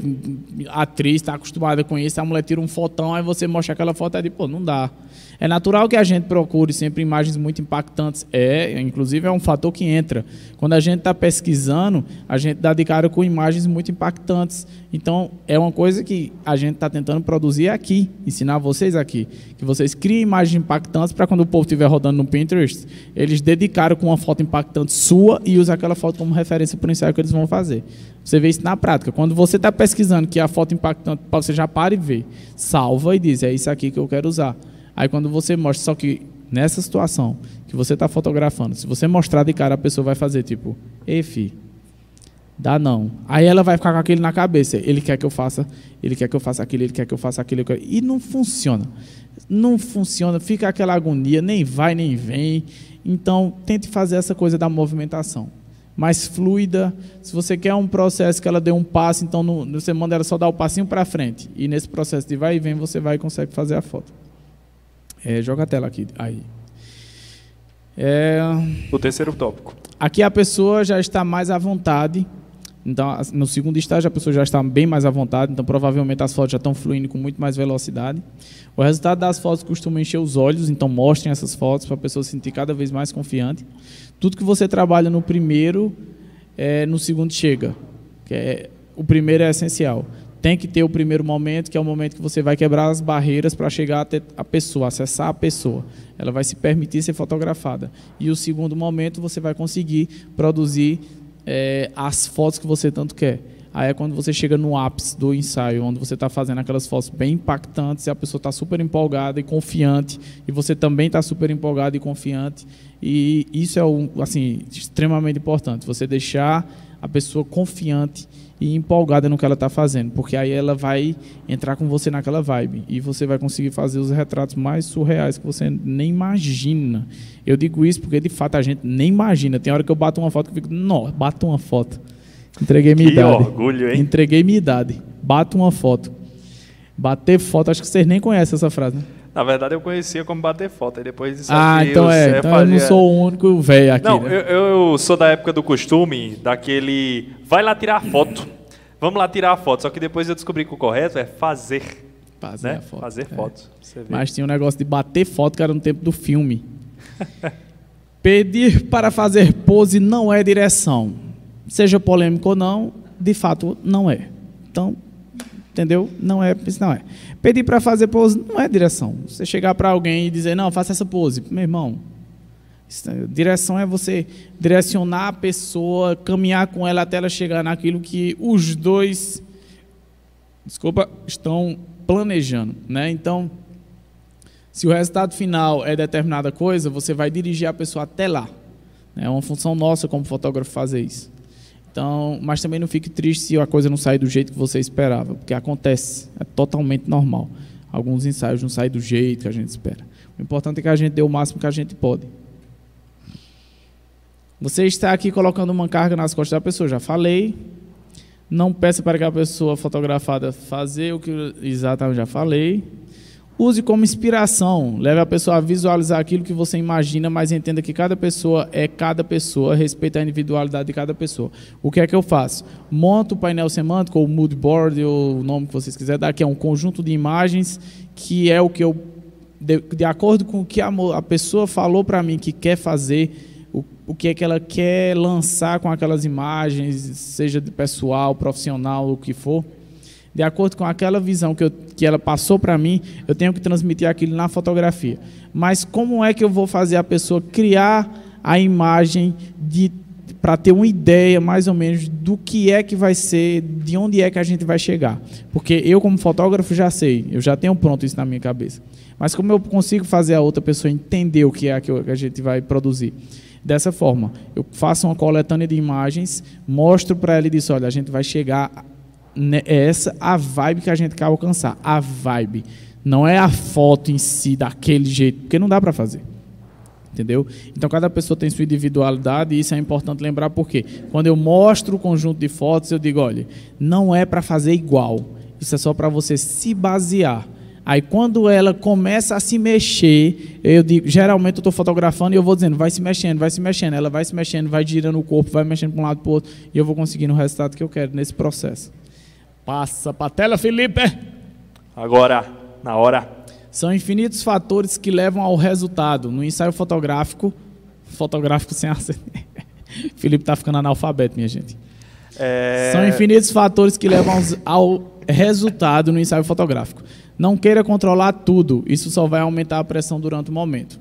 atriz, está acostumada com isso, a mulher tira um fotão, aí você mostra aquela foto e diz, pô, não dá. É natural que a gente procure sempre imagens muito impactantes. É, inclusive é um fator que entra. Quando a gente está pesquisando, a gente dá de cara com imagens muito impactantes. Então, é uma coisa que a gente está tentando produzir aqui, ensinar vocês aqui. Que vocês criem imagens impactantes para quando o povo estiver rodando no Pinterest, eles dedicaram com uma foto impactante sua e usam aquela foto como referência para o ensaio que eles vão fazer. Você vê isso na prática. Quando você está pesquisando que a foto impactante, você já para e vê. Salva e diz, é isso aqui que eu quero usar. Aí quando você mostra, só que nessa situação que você está fotografando, se você mostrar de cara, a pessoa vai fazer tipo, ei, fi, dá não. Aí ela vai ficar com aquele na cabeça. Ele quer que eu faça, ele quer que eu faça aquilo, ele quer que eu faça aquilo. E não funciona. Não funciona, fica aquela agonia, nem vai, nem vem. Então, tente fazer essa coisa da movimentação. Mais fluida. Se você quer um processo que ela dê um passo, então no, você manda ela só dar o passinho para frente. E nesse processo de vai e vem, você vai e consegue fazer a foto. É, joga a tela aqui. Aí. É, O terceiro tópico. aqui a pessoa já está mais à vontade. Então, no segundo estágio, a pessoa já está bem mais à vontade. Então, provavelmente as fotos já estão fluindo com muito mais velocidade. O resultado das fotos costuma encher os olhos. Então, mostrem essas fotos para a pessoa se sentir cada vez mais confiante. Tudo que você trabalha no primeiro, é, no segundo chega. Que é, o primeiro é essencial tem que ter o primeiro momento, que é o momento que você vai quebrar as barreiras para chegar até a pessoa, acessar a pessoa. Ela vai se permitir ser fotografada. E o segundo momento, você vai conseguir produzir é, as fotos que você tanto quer. Aí é quando você chega no ápice do ensaio, onde você está fazendo aquelas fotos bem impactantes e a pessoa está super empolgada e confiante, e você também está super empolgado e confiante. E isso é um, assim, extremamente importante, você deixar a pessoa confiante e empolgada no que ela está fazendo, porque aí ela vai entrar com você naquela vibe e você vai conseguir fazer os retratos mais surreais que você nem imagina. Eu digo isso porque de fato a gente nem imagina. Tem hora que eu bato uma foto que eu fico, não, bato uma foto. Entreguei minha que idade. orgulho, hein? Entreguei minha idade. Bato uma foto. Bater foto, acho que vocês nem conhecem essa frase. Né? Na verdade, eu conhecia como bater foto. Aí depois ah, então é. Então fazia... eu não sou o único velho aqui. Não, né? eu, eu, sou da época do costume, daquele. Vai lá tirar foto. Vamos lá tirar a foto. Só que depois eu descobri que o correto é fazer. Fazer né? foto. Fazer é. fotos. Mas tinha um negócio de bater foto que era no tempo do filme. Pedir para fazer pose não é direção. Seja polêmico ou não, de fato não é. Então, entendeu? Não é, isso não é. Pedir para fazer pose não é direção. Você chegar para alguém e dizer, não, faça essa pose. Meu irmão, é, direção é você direcionar a pessoa, caminhar com ela até ela chegar naquilo que os dois, desculpa, estão planejando, né? Então, se o resultado final é determinada coisa, você vai dirigir a pessoa até lá. É uma função nossa como fotógrafo fazer isso. Então, mas também não fique triste se a coisa não sair do jeito que você esperava, porque acontece, é totalmente normal. Alguns ensaios não saem do jeito que a gente espera. O importante é que a gente dê o máximo que a gente pode. Você está aqui colocando uma carga nas costas da pessoa, já falei. Não peça para que a pessoa fotografada fazer o que exatamente já falei. Use como inspiração, leve a pessoa a visualizar aquilo que você imagina, mas entenda que cada pessoa é cada pessoa, respeita a individualidade de cada pessoa. O que é que eu faço? Monto o painel semântico, ou mood board, ou o nome que vocês quiserem dar, que é um conjunto de imagens, que é o que eu, de, de acordo com o que a, a pessoa falou para mim que quer fazer, o, o que é que ela quer lançar com aquelas imagens, seja de pessoal, profissional, o que for de acordo com aquela visão que, eu, que ela passou para mim, eu tenho que transmitir aquilo na fotografia. Mas como é que eu vou fazer a pessoa criar a imagem de para ter uma ideia mais ou menos do que é que vai ser, de onde é que a gente vai chegar. Porque eu como fotógrafo já sei, eu já tenho pronto isso na minha cabeça. Mas como eu consigo fazer a outra pessoa entender o que é que a gente vai produzir? Dessa forma, eu faço uma coletânea de imagens, mostro para ela e disso, olha, a gente vai chegar é essa a vibe que a gente quer alcançar. A vibe. Não é a foto em si daquele jeito, porque não dá para fazer. Entendeu? Então cada pessoa tem sua individualidade e isso é importante lembrar porque quando eu mostro o conjunto de fotos, eu digo, olha, não é para fazer igual. Isso é só para você se basear. Aí quando ela começa a se mexer, eu digo, geralmente eu estou fotografando e eu vou dizendo, vai se mexendo, vai se mexendo, ela vai se mexendo, vai girando o corpo, vai mexendo para um lado para o outro, e eu vou conseguindo o resultado que eu quero nesse processo. Passa para a tela, Felipe. Agora, na hora. São infinitos fatores que levam ao resultado. No ensaio fotográfico, fotográfico sem acento. Felipe está ficando analfabeto, minha gente. É... São infinitos fatores que levam ao resultado no ensaio fotográfico. Não queira controlar tudo, isso só vai aumentar a pressão durante o momento.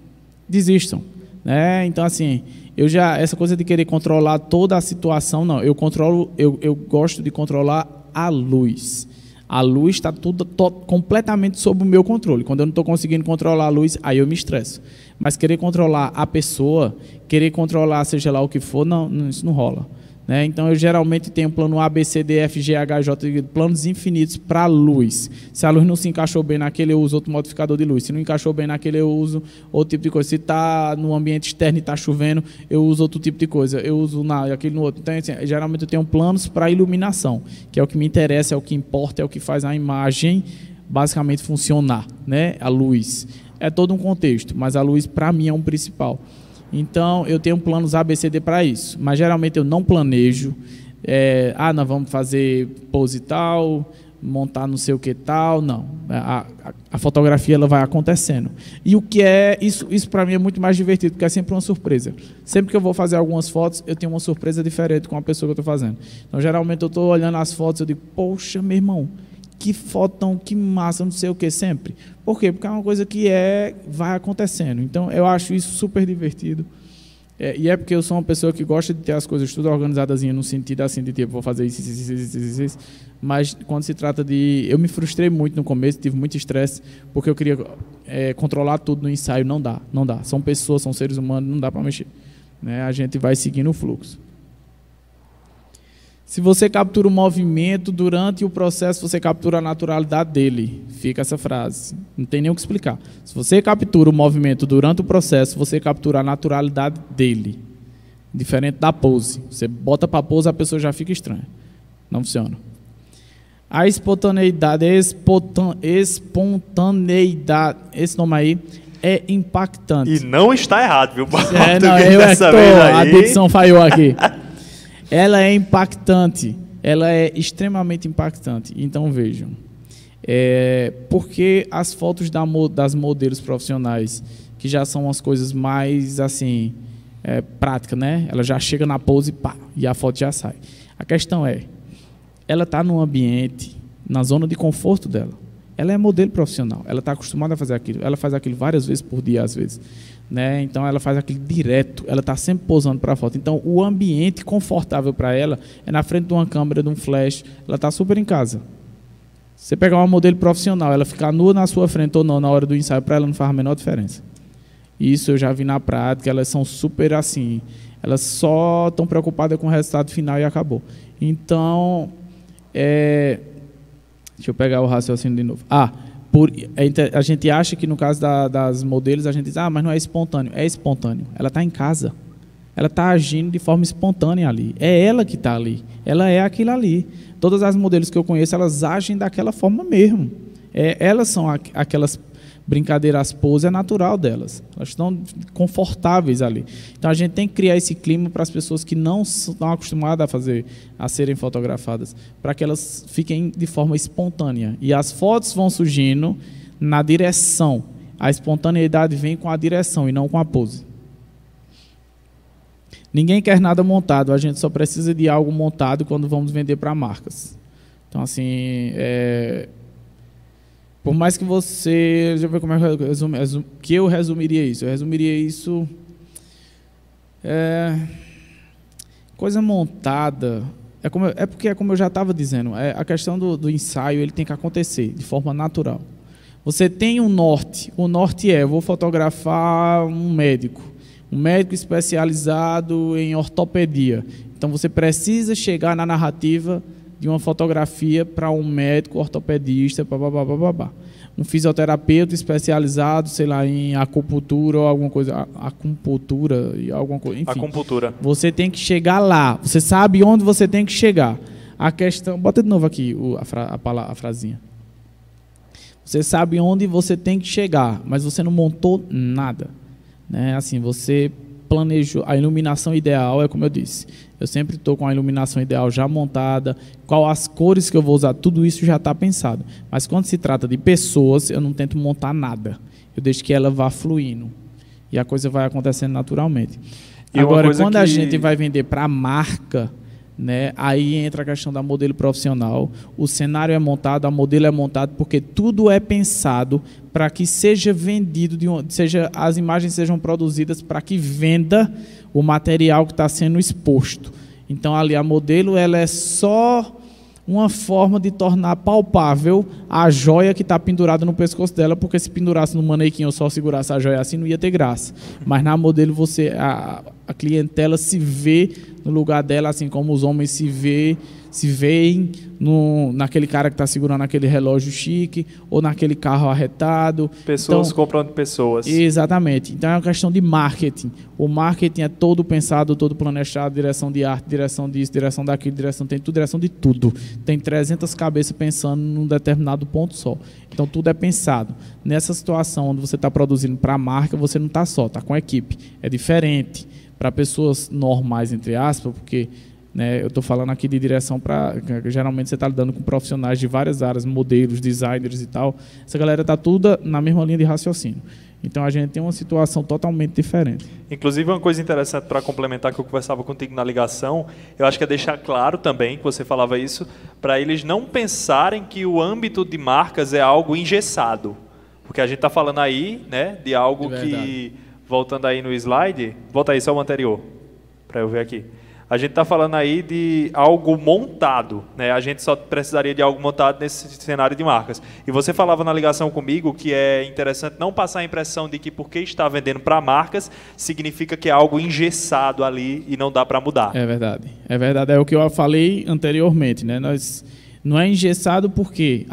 Desistam. Né? Então, assim, eu já essa coisa de querer controlar toda a situação, não. Eu controlo, eu, eu gosto de controlar a luz. A luz está tudo to, completamente sob o meu controle. Quando eu não estou conseguindo controlar a luz, aí eu me estresso. Mas querer controlar a pessoa, querer controlar seja lá o que for, não, isso não rola. Né? Então, eu geralmente tenho plano A, B, C, D, F, G, H, J, planos infinitos para luz. Se a luz não se encaixou bem naquele, eu uso outro modificador de luz. Se não encaixou bem naquele, eu uso outro tipo de coisa. Se está no ambiente externo e está chovendo, eu uso outro tipo de coisa. Eu uso na, aquele no outro. Então, assim, geralmente, eu tenho planos para iluminação, que é o que me interessa, é o que importa, é o que faz a imagem basicamente funcionar, né? a luz. É todo um contexto, mas a luz, para mim, é um principal. Então, eu tenho planos ABCD para isso. Mas geralmente eu não planejo. É, ah, nós vamos fazer pose tal, montar não sei o que tal. Não. A, a, a, fotografia ela vai acontecendo. E o que é. Isso, isso para mim é muito mais divertido, porque é sempre uma surpresa. Sempre que eu vou fazer algumas fotos, eu tenho uma surpresa diferente com a pessoa que eu estou fazendo. Então, geralmente eu estou olhando as fotos eu digo, poxa, meu irmão que fotão, que massa, não sei o que sempre. Por quê? Porque é uma coisa que é, vai acontecendo. Então, eu acho isso super divertido. É, e é porque eu sou uma pessoa que gosta de ter as coisas tudo organizadas no sentido assim de tipo, vou fazer isso, isso, isso, isso, isso, Mas quando se trata de. Eu me frustrei muito no começo, tive muito estresse, porque eu queria é, controlar tudo no ensaio. Não dá, não dá. São pessoas, são seres humanos, não dá para mexer. Né? A gente vai seguindo o fluxo. Se você captura o movimento durante o processo, você captura a naturalidade dele. Fica essa frase. Não tem nem o que explicar. Se você captura o movimento durante o processo, você captura a naturalidade dele. Diferente da pose. Você bota para pose, a pessoa já fica estranha. Não funciona. A espontaneidade, espontaneidade, esse nome aí é impactante. E não está errado, viu? É, não, eu é tô, a dicção falhou aqui. ela é impactante, ela é extremamente impactante. Então vejam, é, porque as fotos da, das modelos profissionais, que já são as coisas mais assim é, né? Ela já chega na pose pá, e a foto já sai. A questão é, ela está no ambiente, na zona de conforto dela. Ela é modelo profissional, ela está acostumada a fazer aquilo, ela faz aquilo várias vezes por dia, às vezes. Né? Então ela faz aquilo direto, ela está sempre posando para a foto. Então o ambiente confortável para ela é na frente de uma câmera, de um flash, ela está super em casa. Você pegar uma modelo profissional, ela ficar nua na sua frente ou não na hora do ensaio, para ela não faz a menor diferença. Isso eu já vi na prática, elas são super assim, elas só estão preocupadas com o resultado final e acabou. Então, é, deixa eu pegar o raciocínio de novo. Ah, por, a gente acha que no caso da, das modelos a gente diz, ah, mas não é espontâneo. É espontâneo. Ela está em casa. Ela está agindo de forma espontânea ali. É ela que está ali. Ela é aquilo ali. Todas as modelos que eu conheço, elas agem daquela forma mesmo. É, elas são aquelas brincadeiras pose é natural delas. Elas estão confortáveis ali. Então a gente tem que criar esse clima para as pessoas que não estão acostumadas a fazer, a serem fotografadas, para que elas fiquem de forma espontânea. E as fotos vão surgindo na direção. A espontaneidade vem com a direção e não com a pose. Ninguém quer nada montado, a gente só precisa de algo montado quando vamos vender para marcas. Então, assim, é, por mais que você. Deixa eu ver como é que eu, resume, que eu resumiria isso. Eu resumiria isso. É, coisa montada. É, como, é porque é como eu já estava dizendo, é, a questão do, do ensaio ele tem que acontecer de forma natural. Você tem um norte. O norte é: vou fotografar um médico, um médico especializado em ortopedia. Então você precisa chegar na narrativa de uma fotografia para um médico ortopedista, babá, babá. um fisioterapeuta especializado, sei lá, em acupuntura ou alguma coisa, acupuntura e alguma coisa, enfim. Acupuntura. Você tem que chegar lá. Você sabe onde você tem que chegar. A questão, bota de novo aqui a, fra, a, palavra, a frasinha. Você sabe onde você tem que chegar, mas você não montou nada, né? Assim, você planejou a iluminação ideal, é como eu disse. Eu sempre estou com a iluminação ideal já montada, qual as cores que eu vou usar, tudo isso já está pensado. Mas quando se trata de pessoas, eu não tento montar nada. Eu deixo que ela vá fluindo. E a coisa vai acontecendo naturalmente. E Agora, quando que... a gente vai vender para a marca, né, aí entra a questão da modelo profissional. O cenário é montado, a modelo é montado, porque tudo é pensado para que seja vendido, de um, seja, as imagens sejam produzidas para que venda o material que está sendo exposto. Então ali a modelo ela é só uma forma de tornar palpável a joia que está pendurada no pescoço dela, porque se pendurasse no manequim ou só segurasse a joia assim, não ia ter graça. Mas na modelo você a, a clientela se vê no lugar dela, assim como os homens se vê se veem no, naquele cara que está segurando aquele relógio chique ou naquele carro arretado. Pessoas então, comprando pessoas. Exatamente. Então é uma questão de marketing. O marketing é todo pensado, todo planejado, direção de arte, direção disso, direção daquilo, direção tem tudo, direção de tudo. Tem 300 cabeças pensando num determinado ponto só. Então tudo é pensado. Nessa situação onde você está produzindo para a marca, você não está só, está com a equipe. É diferente para pessoas normais entre aspas, porque né? Eu estou falando aqui de direção para. Geralmente você está lidando com profissionais de várias áreas, modelos, designers e tal. Essa galera está tudo na mesma linha de raciocínio. Então a gente tem uma situação totalmente diferente. Inclusive, uma coisa interessante para complementar que eu conversava contigo na ligação, eu acho que é deixar claro também que você falava isso, para eles não pensarem que o âmbito de marcas é algo engessado. Porque a gente está falando aí né, de algo que, voltando aí no slide, volta aí só o anterior, para eu ver aqui A gente está falando aí de algo montado, né? A gente só precisaria de algo montado nesse cenário de marcas. E você falava na ligação comigo que é interessante não passar a impressão de que porque está vendendo para marcas significa que é algo engessado ali e não dá para mudar. É verdade. É verdade. É o que eu falei anteriormente, né? Nós não é engessado porque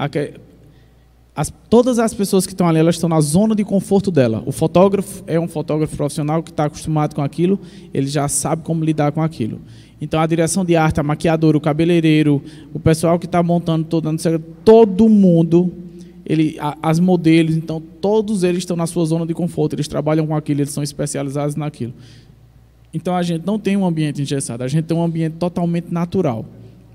as, todas as pessoas que estão ali, elas estão na zona de conforto dela. O fotógrafo é um fotógrafo profissional que está acostumado com aquilo, ele já sabe como lidar com aquilo. Então, a direção de arte, a maquiadora, o cabeleireiro, o pessoal que está montando todo, todo mundo, ele, as modelos, então, todos eles estão na sua zona de conforto, eles trabalham com aquilo, eles são especializados naquilo. Então, a gente não tem um ambiente engessado, a gente tem um ambiente totalmente natural,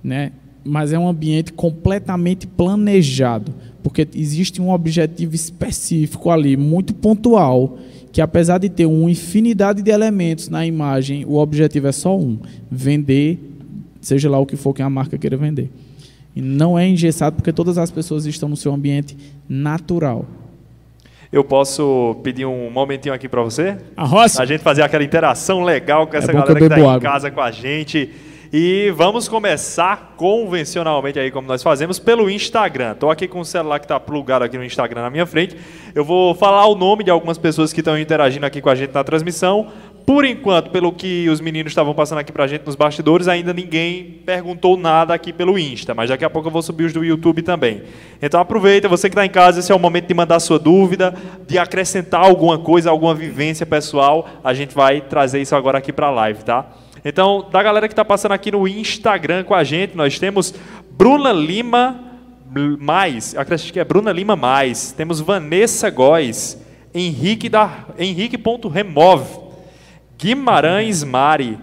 né? mas é um ambiente completamente planejado porque existe um objetivo específico ali, muito pontual, que apesar de ter uma infinidade de elementos na imagem, o objetivo é só um: vender, seja lá o que for que a marca queira vender. E não é engessado porque todas as pessoas estão no seu ambiente natural. Eu posso pedir um momentinho aqui para você? A roça. A gente fazer aquela interação legal com é essa é galera que está em casa com a gente. E vamos começar convencionalmente aí, como nós fazemos, pelo Instagram. Estou aqui com o celular que está plugado aqui no Instagram na minha frente. Eu vou falar o nome de algumas pessoas que estão interagindo aqui com a gente na transmissão. Por enquanto, pelo que os meninos estavam passando aqui para a gente nos bastidores, ainda ninguém perguntou nada aqui pelo Insta, mas daqui a pouco eu vou subir os do YouTube também. Então aproveita, você que está em casa, esse é o momento de mandar sua dúvida, de acrescentar alguma coisa, alguma vivência pessoal. A gente vai trazer isso agora aqui para a live, tá? Então, da galera que está passando aqui no Instagram com a gente, nós temos Bruna Lima mais, acredito que é Bruna Lima mais, temos Vanessa Góes, Henrique da Henrique.remove, Guimarães Mari,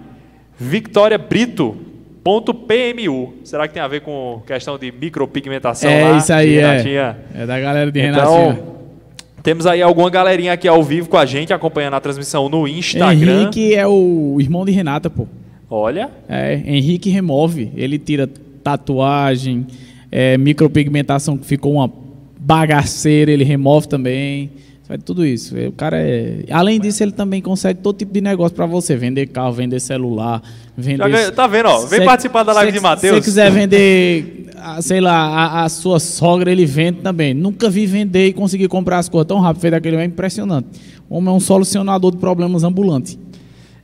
Victoria Brito, ponto PMU. Será que tem a ver com questão de micropigmentação é, lá? isso aí, é. É da galera de então, Renatinha. Temos aí alguma galerinha aqui ao vivo com a gente, acompanhando a transmissão no Instagram. Henrique é o irmão de Renata, pô. Olha. É, Henrique remove. Ele tira tatuagem, é, micropigmentação que ficou uma bagaceira, ele remove também. Faz tudo isso. O cara é. Além disso, ele também consegue todo tipo de negócio para você. Vender carro, vender celular, vender. tá vendo, ó? Vem cê, participar da live cê, de Matheus. Se você quiser vender sei lá, a, a, sua sogra ele vende também. Nunca vi vender e conseguir comprar as coisas tão rápido, feito aquele é impressionante. O homem é um solucionador de problemas ambulante.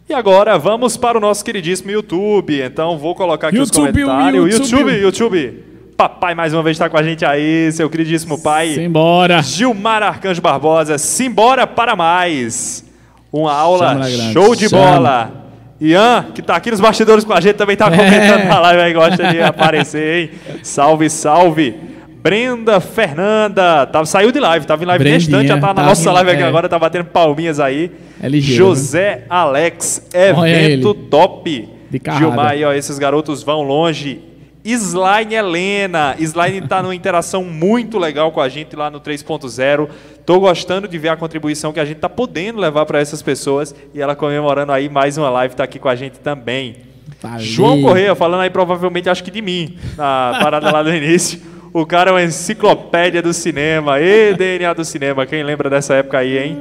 E agora vamos para o nosso queridíssimo YouTube. Então vou colocar aqui YouTube, os comentários. YouTube, YouTube, YouTube. Papai mais uma vez está com a gente aí, seu queridíssimo pai. Simbora. Gilmar Arcanjo Barbosa, simbora para mais. Uma aula show de Chama. bola. Ian, que está aqui nos bastidores com a gente, também está comentando é. na live aí, gosta de aparecer, hein? Salve, salve. Brenda Fernanda, tava, saiu de live, estava em live Brendinha, já está na tá nossa live aqui é. agora, está batendo palminhas aí. É ligeiro, José viu? Alex, evento top. De Gilmar aí, ó, esses garotos vão longe. Slime Helena. Slime está numa interação muito legal com a gente lá no 3.0. Estou gostando de ver a contribuição que a gente está podendo levar para essas pessoas. E ela comemorando aí mais uma live, está aqui com a gente também. Valeu. João Correia, falando aí provavelmente, acho que de mim, na parada lá do início. O cara é uma enciclopédia do cinema. E DNA do cinema. Quem lembra dessa época aí, hein?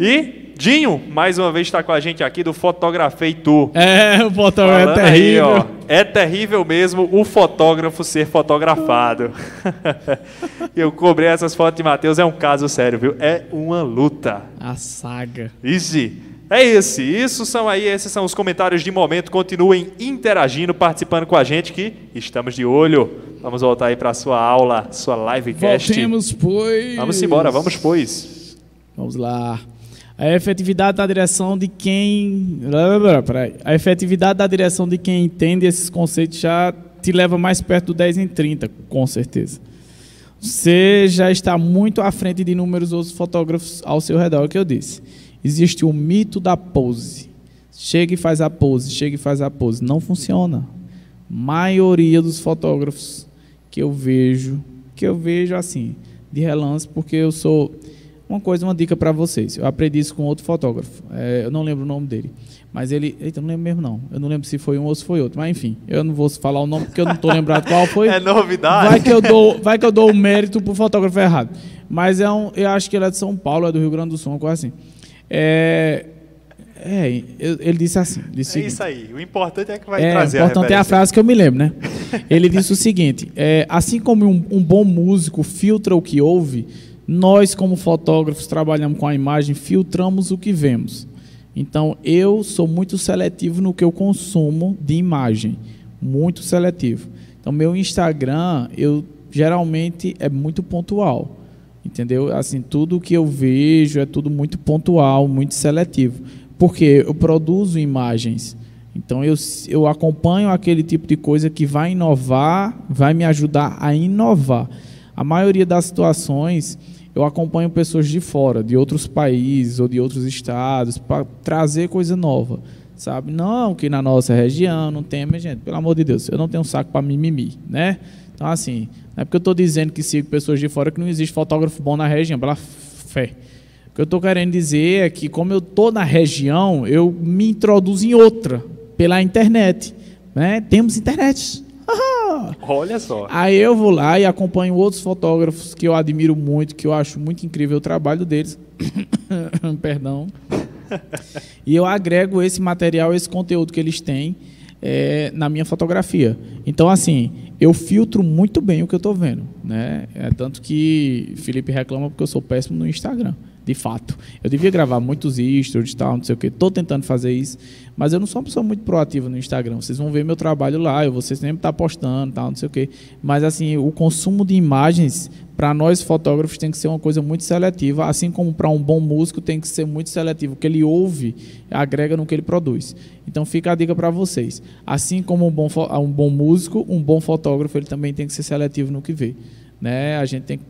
E Dinho, mais uma vez está com a gente aqui do Fotografei Tu. É, o fotógrafo é terrível. Aí, ó, é terrível mesmo o fotógrafo ser fotografado. Eu cobrei essas fotos de Matheus, é um caso sério, viu? É uma luta. A saga. Isso. É esse. Isso são aí, esses são os comentários de momento. Continuem interagindo, participando com a gente que estamos de olho. Vamos voltar aí para sua aula, sua livecast. Voltemos, pois. Vamos embora, vamos, pois. Vamos lá. A efetividade da direção de quem. A efetividade da direção de quem entende esses conceitos já te leva mais perto do 10 em 30, com certeza. Você já está muito à frente de inúmeros outros fotógrafos ao seu redor, é o que eu disse. Existe o mito da pose. Chega e faz a pose, chega e faz a pose. Não funciona. Maioria dos fotógrafos que eu vejo, que eu vejo assim, de relance, porque eu sou uma coisa, uma dica para vocês. Eu aprendi isso com outro fotógrafo. É, eu não lembro o nome dele. Mas ele. Eita, não lembro mesmo, não. Eu não lembro se foi um ou se foi outro. Mas enfim, eu não vou falar o nome porque eu não estou lembrado qual foi. É novidade. Vai que eu dou, vai que eu dou o mérito pro fotógrafo errado. Mas é um, eu acho que ele é de São Paulo, é do Rio Grande do Sul, coisa assim. É, É, ele disse assim. Disse é isso aí. O importante é que vai é, trazer o importante a é a frase que eu me lembro, né? ele disse o seguinte: é, assim como um, um bom músico filtra o que ouve, nós, como fotógrafos, trabalhamos com a imagem, filtramos o que vemos. Então, eu sou muito seletivo no que eu consumo de imagem, muito seletivo. Então, meu Instagram, eu geralmente é muito pontual, entendeu? Assim, tudo que eu vejo é tudo muito pontual, muito seletivo, porque eu produzo imagens. Então, eu, eu acompanho aquele tipo de coisa que vai inovar, vai me ajudar a inovar. A maioria das situações, eu acompanho pessoas de fora, de outros países ou de outros estados, para trazer coisa nova sabe? Não que na nossa região não tem, mas, gente, pelo amor de Deus, eu não tenho um saco para mimimi, né? Então, assim, não é porque eu estou dizendo que sigo pessoas de fora que não existe fotógrafo bom na região, pela fé. O que eu estou querendo dizer é que, como eu estou na região, eu me introduzo em outra, pela internet. Né? Temos internet. Olha só. Aí eu vou lá e acompanho outros fotógrafos que eu admiro muito, que eu acho muito incrível o trabalho deles. Perdão. e eu agrego esse material, esse conteúdo que eles têm é, na minha fotografia. Então, assim, eu filtro muito bem o que eu estou vendo. Né? É, tanto que Felipe reclama porque eu sou péssimo no Instagram de fato. Eu devia gravar muitos stories e tal, não sei o que. Estou tentando fazer isso, mas eu não sou uma pessoa muito proativa no Instagram. Vocês vão ver meu trabalho lá, eu vou sempre tá postando, tal, não sei o que. Mas assim, o consumo de imagens para nós fotógrafos tem que ser uma coisa muito seletiva, assim como para um bom músico tem que ser muito seletivo. O que ele ouve agrega no que ele produz. Então fica a dica para vocês. Assim como um bom, um bom músico, um bom fotógrafo ele também tem que ser seletivo no que vê. Né? A gente tem que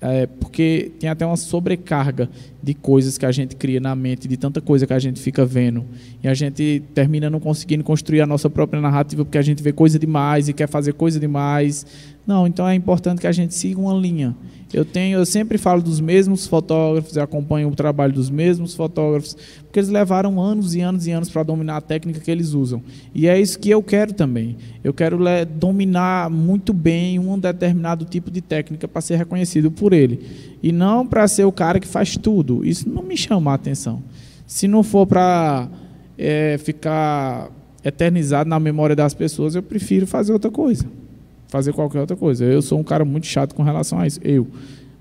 é, porque tem até uma sobrecarga de coisas que a gente cria na mente, de tanta coisa que a gente fica vendo. E a gente termina não conseguindo construir a nossa própria narrativa porque a gente vê coisa demais e quer fazer coisa demais. Não, então é importante que a gente siga uma linha. Eu tenho, eu sempre falo dos mesmos fotógrafos, eu acompanho o trabalho dos mesmos fotógrafos, porque eles levaram anos e anos e anos para dominar a técnica que eles usam. E é isso que eu quero também. Eu quero dominar muito bem um determinado tipo de técnica para ser reconhecido por ele, e não para ser o cara que faz tudo. Isso não me chama a atenção. Se não for para é, ficar eternizado na memória das pessoas, eu prefiro fazer outra coisa fazer qualquer outra coisa. Eu sou um cara muito chato com relação a isso. Eu.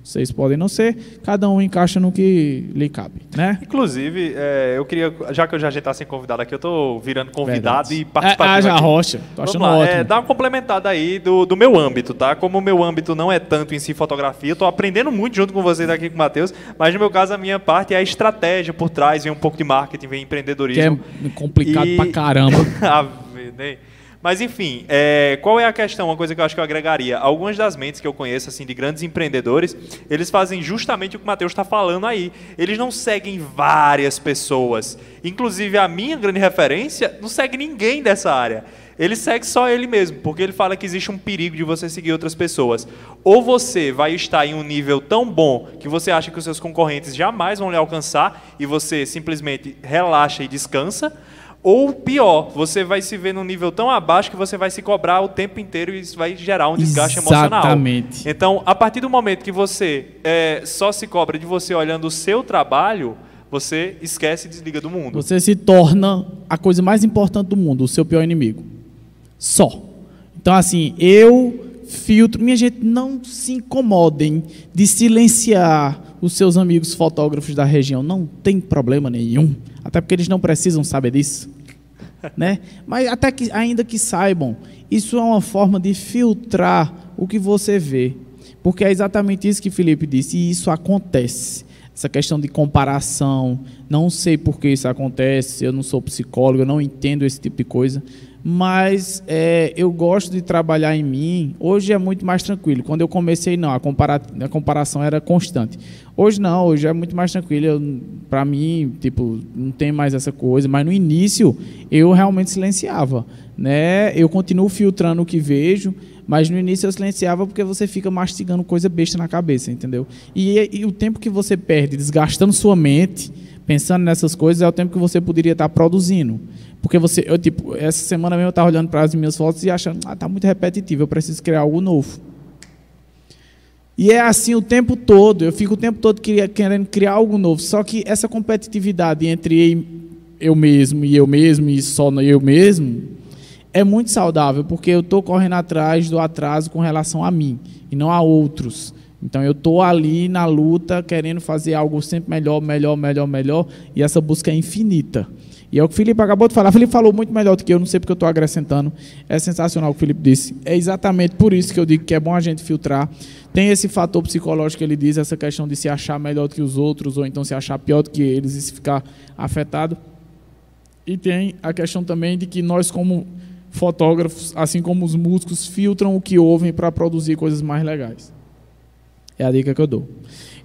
Vocês podem não ser, cada um encaixa no que lhe cabe, né? Inclusive, é, eu queria, já que eu já está sem convidado aqui, eu estou virando convidado Verdade. e participando. É, ah, já rocha, tô achando lá, ótimo. É, dá uma complementada aí do, do meu âmbito, tá? Como o meu âmbito não é tanto em si fotografia, eu estou aprendendo muito junto com vocês aqui com o Matheus, mas no meu caso a minha parte é a estratégia por trás, vem um pouco de marketing, vem empreendedorismo. Que é complicado e... pra caramba. ah, né? Mas enfim, é, qual é a questão? Uma coisa que eu acho que eu agregaria. Algumas das mentes que eu conheço, assim, de grandes empreendedores, eles fazem justamente o que o Matheus está falando aí. Eles não seguem várias pessoas. Inclusive, a minha grande referência não segue ninguém dessa área. Ele segue só ele mesmo, porque ele fala que existe um perigo de você seguir outras pessoas. Ou você vai estar em um nível tão bom que você acha que os seus concorrentes jamais vão lhe alcançar e você simplesmente relaxa e descansa ou pior, você vai se ver num nível tão abaixo que você vai se cobrar o tempo inteiro e isso vai gerar um desgaste Exatamente. emocional. Então, a partir do momento que você é, só se cobra de você olhando o seu trabalho, você esquece e desliga do mundo. Você se torna a coisa mais importante do mundo, o seu pior inimigo. Só. Então, assim, eu filtro. Minha gente, não se incomodem de silenciar os seus amigos fotógrafos da região. Não tem problema nenhum. Até porque eles não precisam saber disso. né? Mas até que ainda que saibam, isso é uma forma de filtrar o que você vê. Porque é exatamente isso que Felipe disse, e isso acontece. Essa questão de comparação, não sei por que isso acontece, eu não sou psicólogo, eu não entendo esse tipo de coisa, mas é, eu gosto de trabalhar em mim. Hoje é muito mais tranquilo. Quando eu comecei, não, a, compara a comparação era constante. Hoje não, hoje é muito mais tranquilo. Para mim, tipo, não tem mais essa coisa. Mas no início eu realmente silenciava, né? Eu continuo filtrando o que vejo, mas no início eu silenciava porque você fica mastigando coisa besta na cabeça, entendeu? E, e o tempo que você perde desgastando sua mente pensando nessas coisas é o tempo que você poderia estar produzindo. Porque você, eu tipo, essa semana mesmo eu estava olhando para as minhas fotos e achando, ah, tá muito repetitivo, eu preciso criar algo novo. E é assim o tempo todo, eu fico o tempo todo querendo criar algo novo. Só que essa competitividade entre eu mesmo e eu mesmo e só eu mesmo, é muito saudável, porque eu estou correndo atrás do atraso com relação a mim e não a outros. Então eu estou ali na luta, querendo fazer algo sempre melhor, melhor, melhor, melhor, e essa busca é infinita. E é o que o Felipe acabou de falar. O Felipe falou muito melhor do que eu, não sei porque eu estou acrescentando. É sensacional o que o Felipe disse. É exatamente por isso que eu digo que é bom a gente filtrar. Tem esse fator psicológico que ele diz, essa questão de se achar melhor do que os outros, ou então se achar pior do que eles e se ficar afetado. E tem a questão também de que nós, como fotógrafos, assim como os músicos, filtram o que ouvem para produzir coisas mais legais. É a dica que eu dou.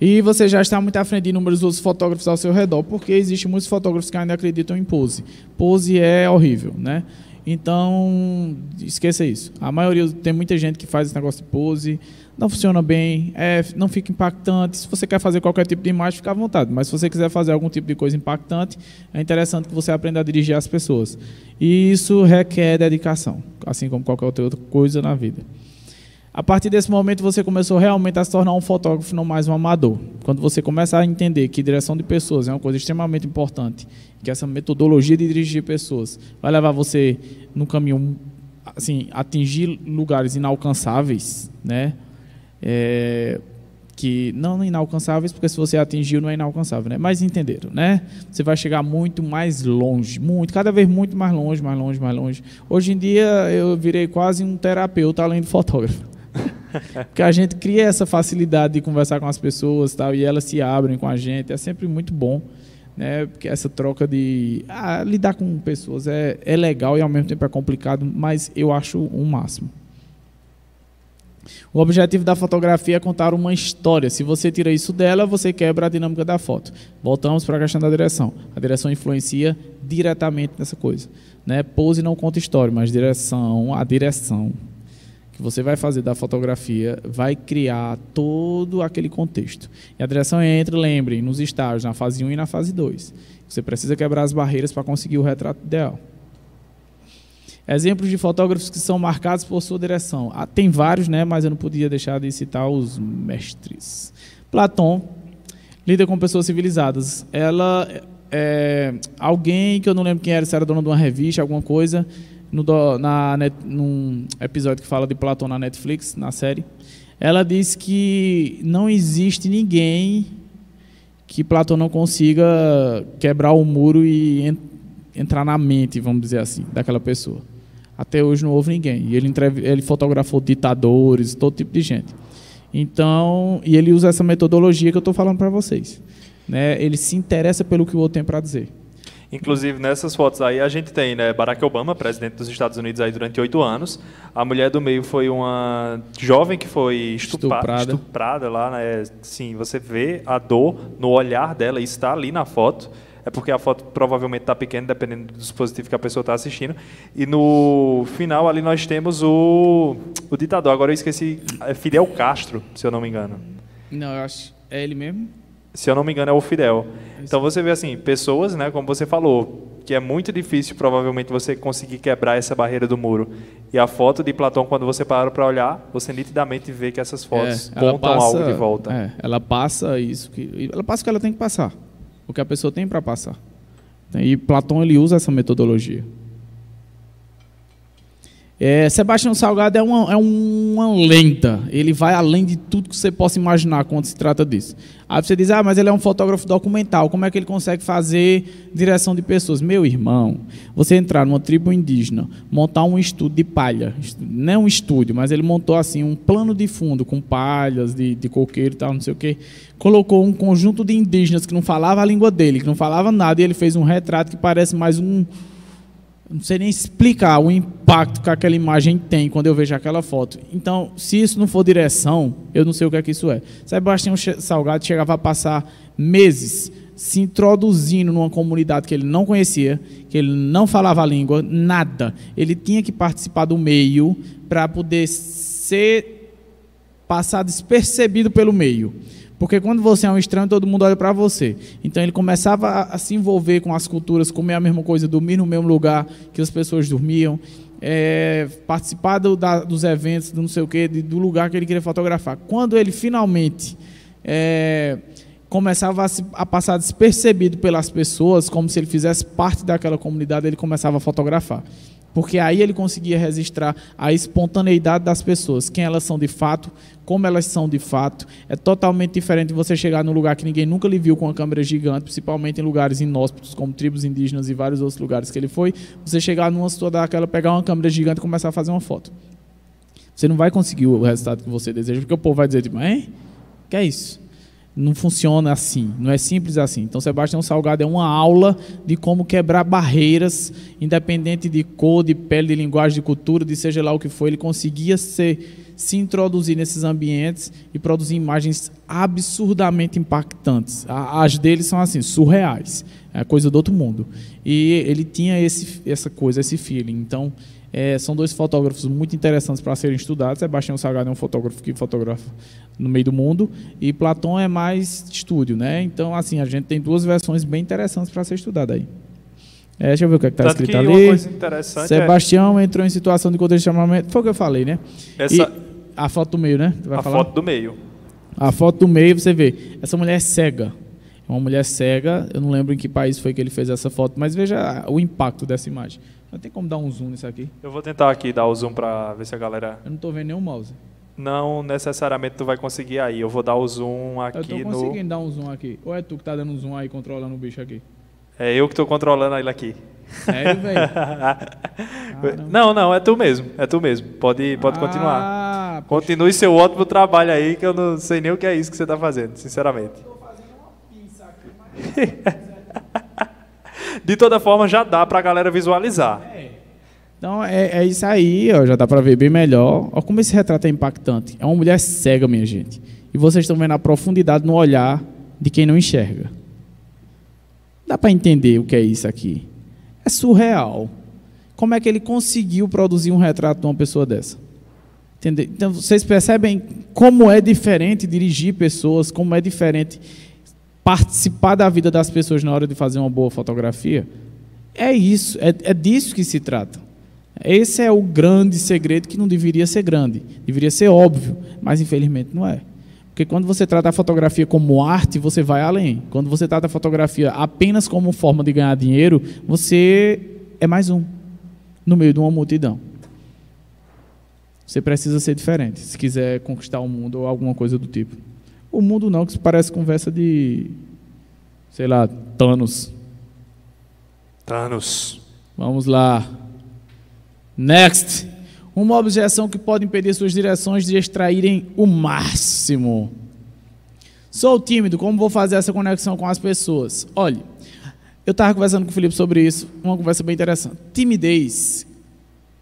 E você já está muito à frente de números dos fotógrafos ao seu redor, porque existem muitos fotógrafos que ainda acreditam em pose. Pose é horrível, né? Então, esqueça isso. A maioria tem muita gente que faz esse negócio de pose, não funciona bem, é, não fica impactante. Se você quer fazer qualquer tipo de imagem, fica à vontade. Mas se você quiser fazer algum tipo de coisa impactante, é interessante que você aprenda a dirigir as pessoas. E isso requer dedicação, assim como qualquer outra coisa na vida. A partir desse momento você começou realmente a se tornar um fotógrafo, não mais um amador. Quando você começa a entender que direção de pessoas é uma coisa extremamente importante, que essa metodologia de dirigir pessoas vai levar você no caminho, assim, atingir lugares inalcançáveis, né? É, que não inalcançáveis, porque se você atingiu não é inalcançável, né? Mas entenderam, né? Você vai chegar muito mais longe, muito, cada vez muito mais longe, mais longe, mais longe. Hoje em dia eu virei quase um terapeuta além de fotógrafo. Porque a gente cria essa facilidade de conversar com as pessoas tal, e elas se abrem com a gente. É sempre muito bom. Né? Porque essa troca de. Ah, lidar com pessoas é, é legal e ao mesmo tempo é complicado, mas eu acho um máximo. O objetivo da fotografia é contar uma história. Se você tira isso dela, você quebra a dinâmica da foto. Voltamos para a questão da direção. A direção influencia diretamente nessa coisa. Né? Pose não conta história, mas direção, a direção que você vai fazer da fotografia vai criar todo aquele contexto. E a direção entra, lembrem, nos estágios, na fase 1 e na fase 2. Você precisa quebrar as barreiras para conseguir o retrato ideal. Exemplos de fotógrafos que são marcados por sua direção. Ah, tem vários, né, mas eu não podia deixar de citar os mestres. Platão lida com pessoas civilizadas. Ela é alguém que eu não lembro quem era, se era dona de uma revista, alguma coisa, no, na, net, num episódio que fala de Platão na Netflix, na série, ela diz que não existe ninguém que Platão não consiga quebrar o muro e en, entrar na mente, vamos dizer assim, daquela pessoa. Até hoje não houve ninguém. E ele, ele fotografou ditadores, todo tipo de gente. Então, e ele usa essa metodologia que eu estou falando para vocês. Né? Ele se interessa pelo que o outro tem para dizer. Inclusive, nessas fotos aí, a gente tem né, Barack Obama, presidente dos Estados Unidos aí durante oito anos. A mulher do meio foi uma jovem que foi estuprada, estuprada lá. Né? Sim, você vê a dor no olhar dela, e está ali na foto. É porque a foto provavelmente está pequena, dependendo do dispositivo que a pessoa está assistindo. E no final ali nós temos o, o ditador. Agora eu esqueci, é Fidel Castro, se eu não me engano. Não, eu acho. É ele mesmo? Se eu não me engano, é o Fidel. Então você vê assim, pessoas, né, como você falou, que é muito difícil provavelmente você conseguir quebrar essa barreira do muro. E a foto de Platão, quando você para para olhar, você nitidamente vê que essas fotos é, contam passa, algo de volta. É, ela passa isso que ela passa o que ela tem que passar, o que a pessoa tem para passar. E Platão ele usa essa metodologia. É, Sebastião Salgado é uma, é uma lenda. Ele vai além de tudo que você possa imaginar quando se trata disso. Aí você diz, ah, mas ele é um fotógrafo documental. Como é que ele consegue fazer direção de pessoas? Meu irmão, você entrar numa tribo indígena, montar um estúdio de palha, não é um estúdio, mas ele montou assim um plano de fundo com palhas de, de coqueiro e tal, não sei o quê. Colocou um conjunto de indígenas que não falava a língua dele, que não falava nada, e ele fez um retrato que parece mais um não sei nem explicar o impacto que aquela imagem tem quando eu vejo aquela foto. Então, se isso não for direção, eu não sei o que é que isso é. Sebastião Salgado chegava a passar meses se introduzindo numa comunidade que ele não conhecia, que ele não falava a língua, nada. Ele tinha que participar do meio para poder ser passar despercebido pelo meio. Porque quando você é um estranho, todo mundo olha para você. Então ele começava a, a, se envolver com as culturas, comer a mesma coisa, dormir no mesmo lugar que as pessoas dormiam, é, participar do, da, dos eventos, do não sei o quê, do lugar que ele queria fotografar. Quando ele finalmente é, começava a, se, a, passar despercebido pelas pessoas, como se ele fizesse parte daquela comunidade, ele começava a fotografar. Porque aí ele conseguia registrar a espontaneidade das pessoas, quem elas são de fato, como elas são de fato. É totalmente diferente você chegar num lugar que ninguém nunca lhe viu com uma câmera gigante, principalmente em lugares inóspitos, como tribos indígenas e vários outros lugares que ele foi. Você chegar numa situação daquela, pegar uma câmera gigante e começar a fazer uma foto. Você não vai conseguir o resultado que você deseja, porque o povo vai dizer, tipo? Que é isso? Não funciona assim, não é simples assim. Então, Sebastião Salgado é uma aula de como quebrar barreiras, independente de cor, de pele, de linguagem, de cultura, de seja lá o que for. Ele conseguia ser, se introduzir nesses ambientes e produzir imagens absurdamente impactantes. As dele são assim, surreais, é coisa do outro mundo. E ele tinha esse, essa coisa, esse feeling. Então, é, são dois fotógrafos muito interessantes para serem estudados. Sebastião Salgado é um fotógrafo que fotografa no meio do mundo e Platão é mais estúdio, né? Então, assim, a gente tem duas versões bem interessantes para ser estudada aí. É, deixa eu ver o que é está escrito que ali. É Sebastião é... entrou em situação de contexto de chamamento. Foi o que eu falei, né? Essa... E a foto do meio, né? a falar? foto do meio. A foto do meio, você vê. Essa mulher é cega. É uma mulher cega. Eu não lembro em que país foi que ele fez essa foto, mas veja o impacto dessa imagem. Não tem como dar um zoom nisso aqui? Eu vou tentar aqui dar o zoom para ver se a galera. Eu não estou vendo nenhum mouse. Não necessariamente tu vai conseguir aí. Eu vou dar o zoom aqui no. Eu tô conseguindo no... dar um zoom aqui. Ou é tu que tá dando um zoom aí controlando o bicho aqui? É eu que estou controlando ele aqui. Sério, velho? não, não, é tu mesmo. É tu mesmo. Pode, pode ah, continuar. Continue seu ótimo trabalho aí, que eu não sei nem o que é isso que você está fazendo, sinceramente. Estou fazendo uma pinça aqui, mas de toda forma já dá para a galera visualizar. Então é, é, isso aí, ó, já dá para ver bem melhor. Olha como esse retrato é impactante. É uma mulher cega, minha gente. E vocês estão vendo a profundidade no olhar de quem não enxerga. Dá para entender o que é isso aqui? É surreal. Como é que ele conseguiu produzir um retrato de uma pessoa dessa? Entendeu? Então vocês percebem como é diferente dirigir pessoas, como é diferente participar da vida das pessoas na hora de fazer uma boa fotografia, é isso, é, é disso que se trata. Esse é o grande segredo que não deveria ser grande, deveria ser óbvio, mas infelizmente não é. Porque quando você trata a fotografia como arte, você vai além. Quando você trata a fotografia apenas como forma de ganhar dinheiro, você é mais um no meio de uma multidão. Você precisa ser diferente se quiser conquistar o mundo ou alguma coisa do tipo. O mundo não, que isso parece conversa de, sei lá, Thanos. Thanos. Vamos lá. Next. Uma objeção que pode impedir suas direções de extraírem o máximo. Sou tímido, como vou fazer essa conexão com as pessoas? Olhe, eu estava conversando com o Felipe sobre isso, uma conversa bem interessante. Timidez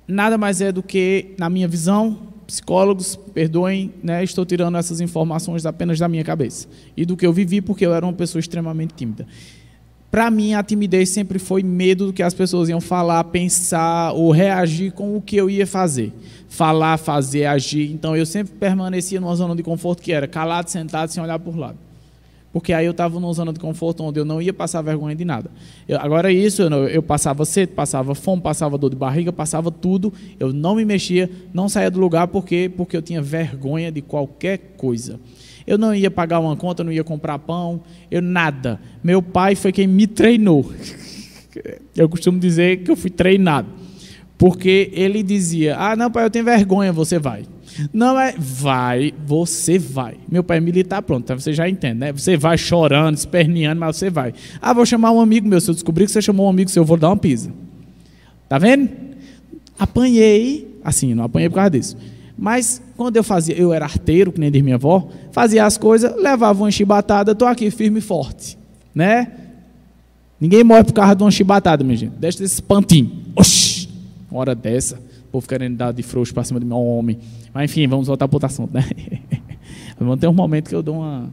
nada mais é do que, na minha visão, psicólogos, perdoem, né, estou tirando essas informações apenas da minha cabeça e do que eu vivi, porque eu era uma pessoa extremamente tímida. Para mim, a timidez sempre foi medo do que as pessoas iam falar, pensar ou reagir com o que eu ia fazer. Falar, fazer, agir. Então, eu sempre permanecia numa zona de conforto que era calado, sentado, sem olhar por lado porque aí eu estava numa zona de conforto onde eu não ia passar vergonha de nada. Eu, agora isso, eu, eu, passava sede, passava fome, passava dor de barriga, passava tudo, eu não me mexia, não saía do lugar, porque porque eu tinha vergonha de qualquer coisa. Eu não ia pagar uma conta, não ia comprar pão, eu nada. Meu pai foi quem me treinou. Eu costumo dizer que eu fui treinado. Porque ele dizia: Ah, não, pai, eu tenho vergonha, você vai. Não é vai, você vai. Meu pai é militar, pronto, então você já entende, né? Você vai chorando, esperneando, mas você vai. Ah, vou chamar um amigo meu. Se eu descobrir que você chamou um amigo seu, eu vou dar uma pisa. Tá vendo? Apanhei, assim, não apanhei por causa disso. Mas quando eu fazia, eu era arteiro, que nem diz minha avó, fazia as coisas, levava uma chibatada, estou aqui firme e forte, né? Ninguém morre por causa de uma chibatada, minha gente. Deixa esse pantinho. Oxi! Hora dessa, o povo querendo dar de frouxo para cima de meu homem. Mas enfim, vamos voltar para outro assunto, né? vamos ter um momento que eu dou uma.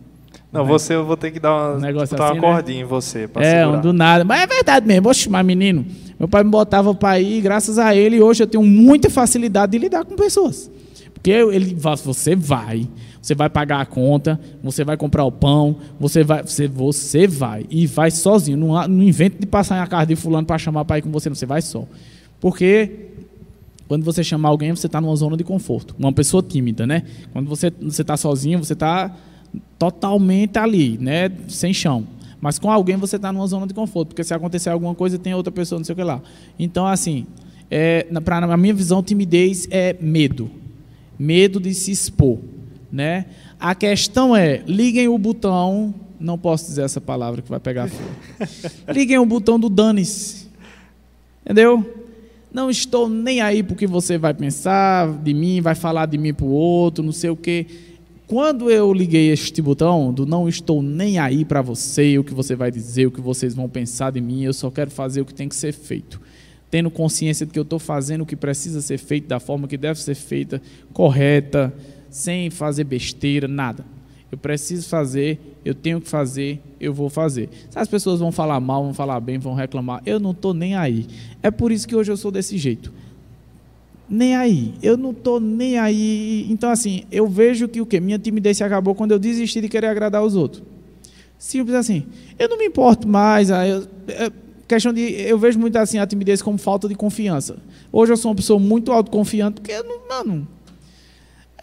Não, você eu vou ter que dar uma, um negócio assim, uma cordinha né? em você. É, segurar. do nada. Mas é verdade mesmo. Oxe, mas menino, meu pai me botava para ir, graças a ele, hoje eu tenho muita facilidade de lidar com pessoas. Porque ele você vai, você vai pagar a conta, você vai comprar o pão, você vai, você, você vai e vai sozinho. Não, não invente de passar na casa de fulano para chamar para ir com você, não, você vai só. Porque quando você chamar alguém, você está numa zona de conforto. Uma pessoa tímida, né? Quando você está sozinho, você está totalmente ali, né, sem chão. Mas com alguém você está numa zona de conforto, porque se acontecer alguma coisa tem outra pessoa, não sei o que lá. Então, assim, é, para a minha visão, timidez é medo, medo de se expor, né? A questão é, liguem o botão, não posso dizer essa palavra que vai pegar fogo. liguem o botão do dane-se. Entendeu? Não estou nem aí porque você vai pensar de mim, vai falar de mim para o outro, não sei o quê. Quando eu liguei este botão do não estou nem aí para você, o que você vai dizer, o que vocês vão pensar de mim, eu só quero fazer o que tem que ser feito. Tendo consciência de que eu estou fazendo o que precisa ser feito da forma que deve ser feita, correta, sem fazer besteira, nada. Eu preciso fazer, eu tenho que fazer, eu vou fazer. Se as pessoas vão falar mal, vão falar bem, vão reclamar, eu não estou nem aí. É por isso que hoje eu sou desse jeito. Nem aí. Eu não estou nem aí. Então, assim, eu vejo que o quê? Minha timidez acabou quando eu desisti de querer agradar os outros. Simples assim. Eu não me importo mais. Eu, eu, questão de. Eu vejo muito assim a timidez como falta de confiança. Hoje eu sou uma pessoa muito autoconfiante, porque, eu não, mano,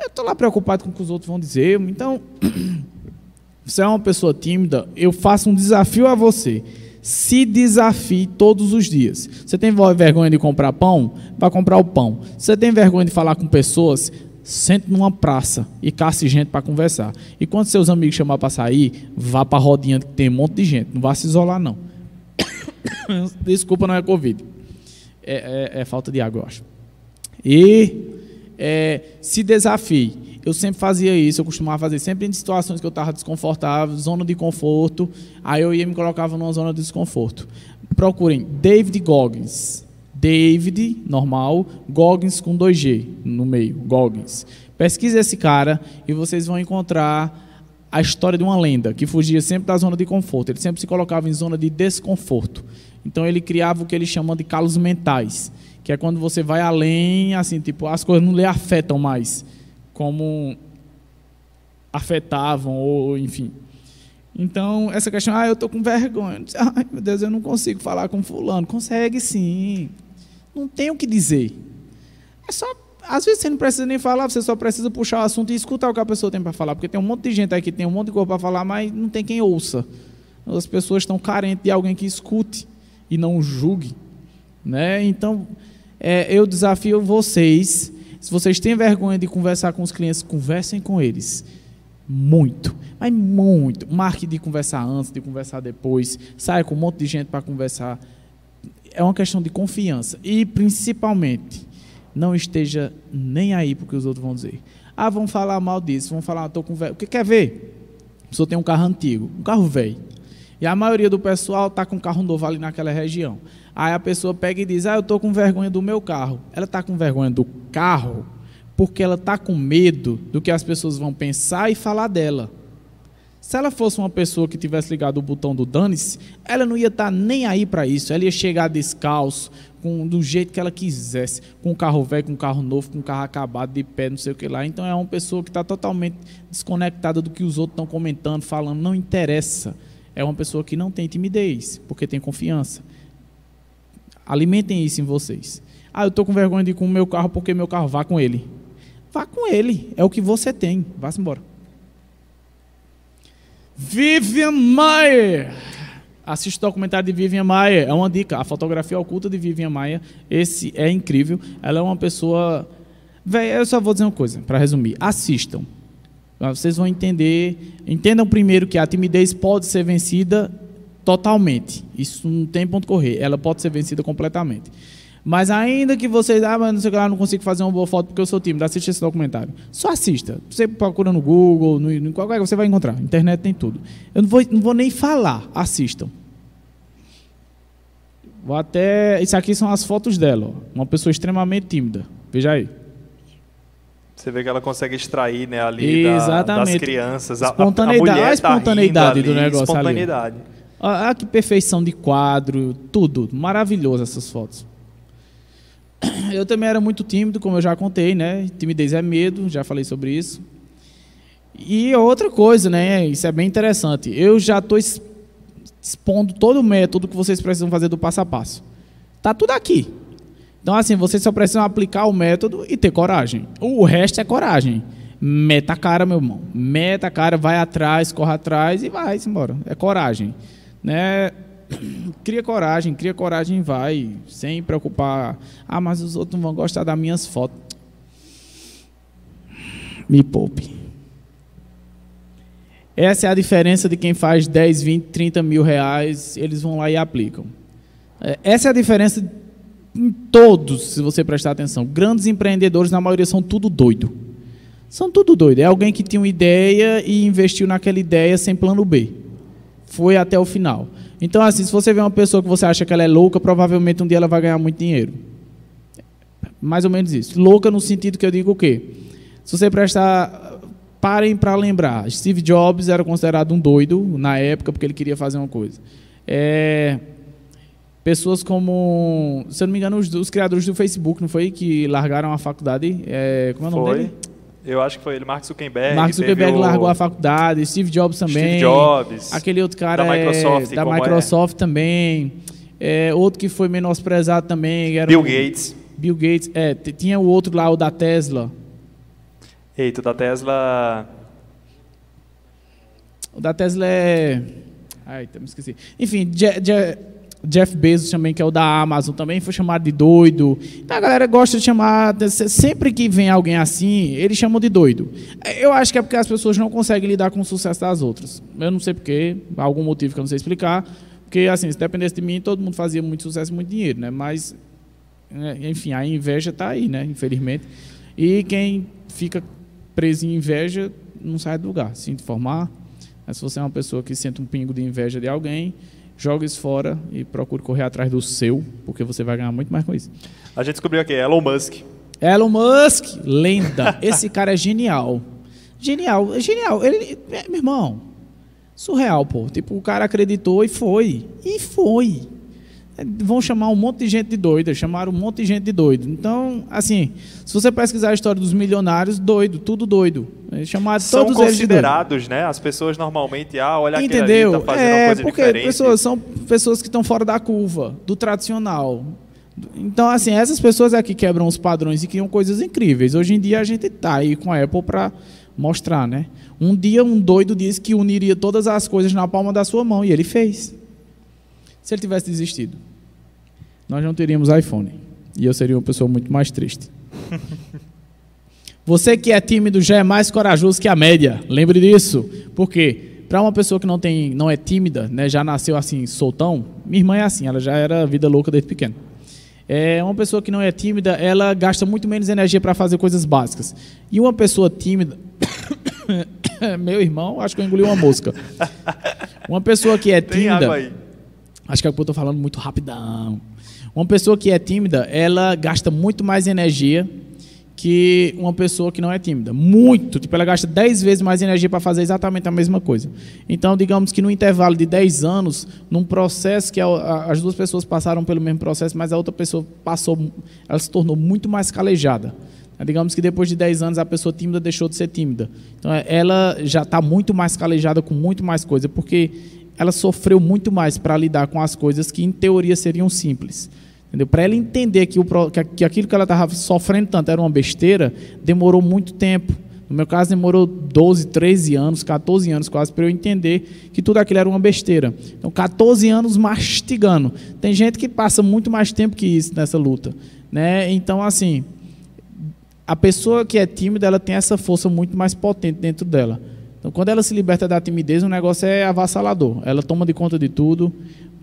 eu estou lá preocupado com o que os outros vão dizer. Então, você é uma pessoa tímida, eu faço um desafio a você. Se desafie todos os dias. Você tem vergonha de comprar pão? Vai comprar o pão. Você tem vergonha de falar com pessoas? Sente numa praça e casse gente para conversar. E quando seus amigos chamar para sair, vá para a rodinha que tem um monte de gente. Não vá se isolar, não. Desculpa, não é Covid. É, é, é falta de água, eu acho. E é, se desafie. Eu sempre fazia isso, eu costumava fazer sempre em situações que eu estava desconfortável, zona de conforto, aí eu ia me colocava numa zona de desconforto. Procurem David Goggins. David, normal, Goggins com 2G no meio, Goggins. Pesquise esse cara e vocês vão encontrar a história de uma lenda que fugia sempre da zona de conforto. Ele sempre se colocava em zona de desconforto. Então ele criava o que eles chamam de calos mentais que é quando você vai além, assim, tipo, as coisas não lhe afetam mais como afetavam, ou enfim. Então, essa questão, ah, eu estou com vergonha. Ai, meu Deus, eu não consigo falar com fulano. Consegue sim. Não tem o que dizer. É só, às vezes você não precisa nem falar, você só precisa puxar o assunto e escutar o que a pessoa tem para falar. Porque tem um monte de gente aqui que tem um monte de coisa para falar, mas não tem quem ouça. As pessoas estão carentes de alguém que escute e não julgue. Né? Então, é, eu desafio vocês, se vocês têm vergonha de conversar com os clientes, conversem com eles. Muito, mas muito. Marque de conversar antes, de conversar depois. Saia com um monte de gente para conversar. É uma questão de confiança. E, principalmente, não esteja nem aí porque os outros vão dizer. Ah, vão falar mal disso, vão falar, estou com velho. O que quer ver? A pessoa tem um carro antigo, um carro velho. E a maioria do pessoal está com carro novo ali naquela região. Aí a pessoa pega e diz: Ah, eu estou com vergonha do meu carro. Ela está com vergonha do carro porque ela está com medo do que as pessoas vão pensar e falar dela. Se ela fosse uma pessoa que tivesse ligado o botão do dane-se, ela não ia estar tá nem aí para isso. Ela ia chegar descalço, com, do jeito que ela quisesse, com um carro velho, com um carro novo, com um carro acabado, de pé, não sei o que lá. Então é uma pessoa que está totalmente desconectada do que os outros estão comentando, falando. Não interessa. É uma pessoa que não tem timidez, porque tem confiança. Alimentem isso em vocês. Ah, eu estou com vergonha de ir com o meu carro porque meu carro vá com ele. Vá com ele. É o que você tem. Vá-se embora. Vivian Maier. Assista o documentário de Vivian Maier. É uma dica. A fotografia oculta de Vivian Maier. Esse é incrível. Ela é uma pessoa. Véi, eu só vou dizer uma coisa, para resumir. Assistam. Vocês vão entender. Entendam primeiro que a timidez pode ser vencida totalmente. Isso não tem ponto correr. Ela pode ser vencida completamente. Mas ainda que vocês, ah, mas não sei o que lá, não consigo fazer uma boa foto porque eu sou tímido, assista esse documentário. Só assista. Você procura no Google, no, no qualquer você vai encontrar. Internet tem tudo. Eu não vou, não vou nem falar, assistam. Vou até. Isso aqui são as fotos dela. Ó. Uma pessoa extremamente tímida. Veja aí. Você vê que ela consegue extrair né, ali da, das crianças. Espontaneidade. A, a, a, a espontaneidade tá do negócio espontaneidade. ali. Ah, que perfeição de quadro, tudo. Maravilhoso essas fotos. Eu também era muito tímido, como eu já contei, né? Timidez é medo, já falei sobre isso. E outra coisa, né? Isso é bem interessante. Eu já estou expondo todo o método que vocês precisam fazer do passo a passo. Tá tudo aqui. Então, assim, vocês só precisam aplicar o método e ter coragem. O resto é coragem. Meta a cara, meu irmão. Meta a cara, vai atrás, corre atrás e vai embora. É coragem. Né? Cria coragem, cria coragem e vai. Sem preocupar. Ah, mas os outros não vão gostar das minhas fotos. Me poupe. Essa é a diferença de quem faz 10, 20, 30 mil reais, eles vão lá e aplicam. É, essa é a diferença em todos, se você prestar atenção. Grandes empreendedores, na maioria, são tudo doido. São tudo doido. É alguém que tinha uma ideia e investiu naquela ideia sem plano B. Foi até o final. Então, assim, se você vê uma pessoa que você acha que ela é louca, provavelmente um dia ela vai ganhar muito dinheiro. Mais ou menos isso. Louca no sentido que eu digo o quê? Se você prestar. Parem para lembrar. Steve Jobs era considerado um doido na época porque ele queria fazer uma coisa. É, pessoas como, se eu não me engano, os, os, criadores do Facebook, não foi? Que largaram a faculdade. É, como é o nome foi. dele? Eu acho que foi ele, Mark Zuckerberg. Mark Zuckerberg largou a faculdade, Steve Jobs também. Steve Jobs. Aquele outro cara da Microsoft, é, da Microsoft é? também. É, outro que foi menosprezado também. Era Bill Gates. Bill Gates. É, tinha o outro lá, o da Tesla. Eita, o da Tesla. O da Tesla é. Ai, me esqueci. Enfim, Je Je Jeff Bezos também, que é o da Amazon, também foi chamado de doido. Então a galera gosta de chamar. Sempre que vem alguém assim, eles chamam de doido. Eu acho que é porque as pessoas não conseguem lidar com o sucesso das outras. Eu não sei porquê, algum motivo que eu não sei explicar. Porque, assim, se dependesse de mim, todo mundo fazia muito sucesso e muito dinheiro, né? Mas, é, enfim, a inveja está aí, né? Infelizmente. E quem fica preso em inveja não sai do lugar. Se informar. Mas se você é uma pessoa que sente um pingo de inveja de alguém joga isso fora e procure correr atrás do seu, porque você vai ganhar muito mais com isso. A gente descobriu aqui, Elon Musk. Elon Musk, lenda. Esse cara é genial. Genial, é genial. Ele, é, meu irmão, surreal, pô. Tipo, o cara acreditou e foi. E foi vão chamar um monte de gente de doida, chamaram um monte de gente de doido. Então, assim, se você pesquisar a história dos milionários, doido, tudo doido. Chamaram são todos considerados, né? As pessoas normalmente, ah, olha Entendeu? Ali, tá fazendo é, porque diferente. pessoas são pessoas que estão fora da curva, do tradicional. Então, assim, essas pessoas aqui quebram os padrões e criam coisas incríveis. Hoje em dia a gente está aí com a Apple para mostrar, né? Um dia um doido disse que uniria todas as coisas na palma da sua mão e ele fez. Se ele tivesse desistido nós não teríamos iPhone. E eu seria uma pessoa muito mais triste. Você que é tímido já é mais corajoso que a média. Lembre disso. Por quê? Para uma pessoa que não, tem, não é tímida, né, já nasceu assim, soltão, minha irmã é assim, ela já era vida louca desde pequena. É uma pessoa que não é tímida, ela gasta muito menos energia para fazer coisas básicas. E uma pessoa tímida, meu irmão, acho que eu engoli uma mosca. Uma pessoa que é tímida, acho que é eu estou falando muito rapidão. Uma pessoa que é tímida, ela gasta muito mais energia que uma pessoa que não é tímida. Muito. Tipo, ela gasta 10 vezes mais energia para fazer exatamente a mesma coisa. Então, digamos que no intervalo de 10 anos, num processo que a, a, as duas pessoas passaram pelo mesmo processo, mas a outra pessoa passou, ela se tornou muito mais calejada. Digamos que depois de 10 anos a pessoa tímida deixou de ser tímida. Então, ela já está muito mais calejada com muito mais coisa, porque ela sofreu muito mais para lidar com as coisas que, em teoria, seriam simples. Para ela entender que, o, que aquilo que ela estava sofrendo tanto era uma besteira, demorou muito tempo. No meu caso, demorou 12, 13 anos, 14 anos quase, para eu entender que tudo aquilo era uma besteira. Então, 14 anos mastigando. Tem gente que passa muito mais tempo que isso nessa luta. Né? Então, assim, a pessoa que é tímida, ela tem essa força muito mais potente dentro dela. Então, quando ela se liberta da timidez, o negócio é avassalador. Ela toma de conta de tudo,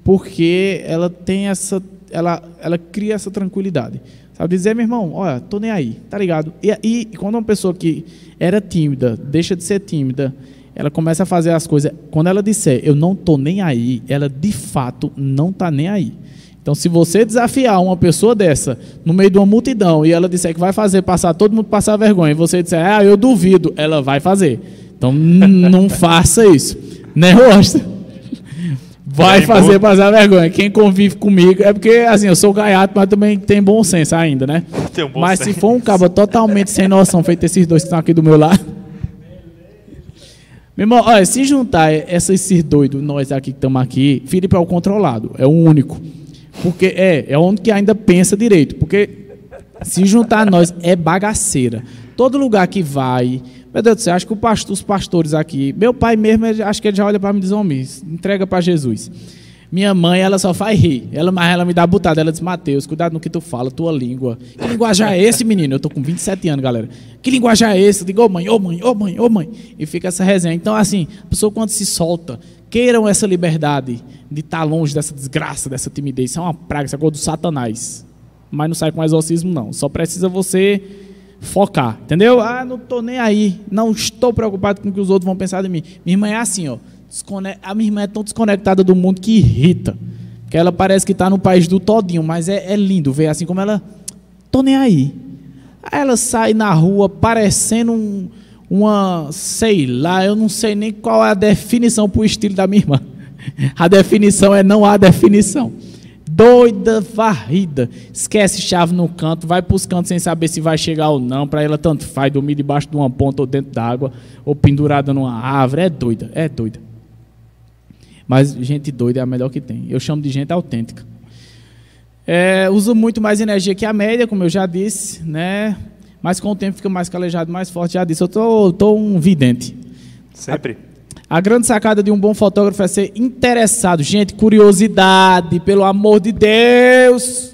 porque ela tem essa, ela, ela cria essa tranquilidade. Sabe dizer, meu irmão, olha, tô nem aí, tá ligado? E, e quando uma pessoa que era tímida deixa de ser tímida, ela começa a fazer as coisas. Quando ela disser, eu não tô nem aí, ela de fato não tá nem aí. Então, se você desafiar uma pessoa dessa no meio de uma multidão e ela disser que vai fazer passar todo mundo passar vergonha, e você disser, ah, eu duvido, ela vai fazer. Então não faça isso. Né, Rosta? Vai fazer passar vergonha. Quem convive comigo é porque, assim, eu sou gaiato, mas também tem bom senso ainda, né? Um mas senso. se for um cabo totalmente sem noção, feito esses dois que estão aqui do meu lado. Meu irmão, olha, se juntar esses doidos, nós aqui que estamos aqui, Felipe é o controlado, é o único. Porque é, é o único que ainda pensa direito. Porque se juntar nós é bagaceira. Todo lugar que vai, Meu Deus do céu, acho que pastor, os pastores aqui, meu pai mesmo, acho que ele já olha para mim e diz, homem, entrega para Jesus. Minha mãe, ela só faz rir. Ela, mas ela me dá butada. Ela diz, Mateus, cuidado no que tu fala, tua língua. Que linguajar é esse, menino? Eu tô com 27 anos, galera. Que linguajar é esse? Eu digo, ô oh, mãe, ô oh, mãe, ô oh, mãe, ô mãe. E fica essa resenha. Então, assim, a pessoa quando se solta, queiram essa liberdade de estar tá longe dessa desgraça, dessa timidez. Isso é uma praga, isso é coisa do satanás. Mas não sai com exorcismo, não. Só precisa você focar, entendeu? Ah, não estou nem aí. Não estou preocupado com o que os outros vão pensar de mim. Minha irmã é assim, ó. A minha irmã é tão desconectada do mundo que irrita. Que ela parece que está no país do todinho, mas é, é lindo ver assim como ela. Tô nem aí. Aí ela sai na rua parecendo um, uma, sei lá, eu não sei nem qual é a definição para o estilo da minha irmã. A definição é não há definição. Doida, varrida. Esquece chave no canto, vai para os cantos sem saber se vai chegar ou não. Para ela, tanto faz, dormir debaixo de uma ponta ou dentro d'água, ou pendurada numa árvore. É doida, é doida. Mas gente doida é a melhor que tem. Eu chamo de gente autêntica. É, uso muito mais energia que a média, como eu já disse, né? Mas com o tempo fica mais calejado, mais forte. Já disse, eu tô, tô um vidente. Sempre. A, grande sacada de um bom fotógrafo é ser interessado. Gente, curiosidade, pelo amor de Deus.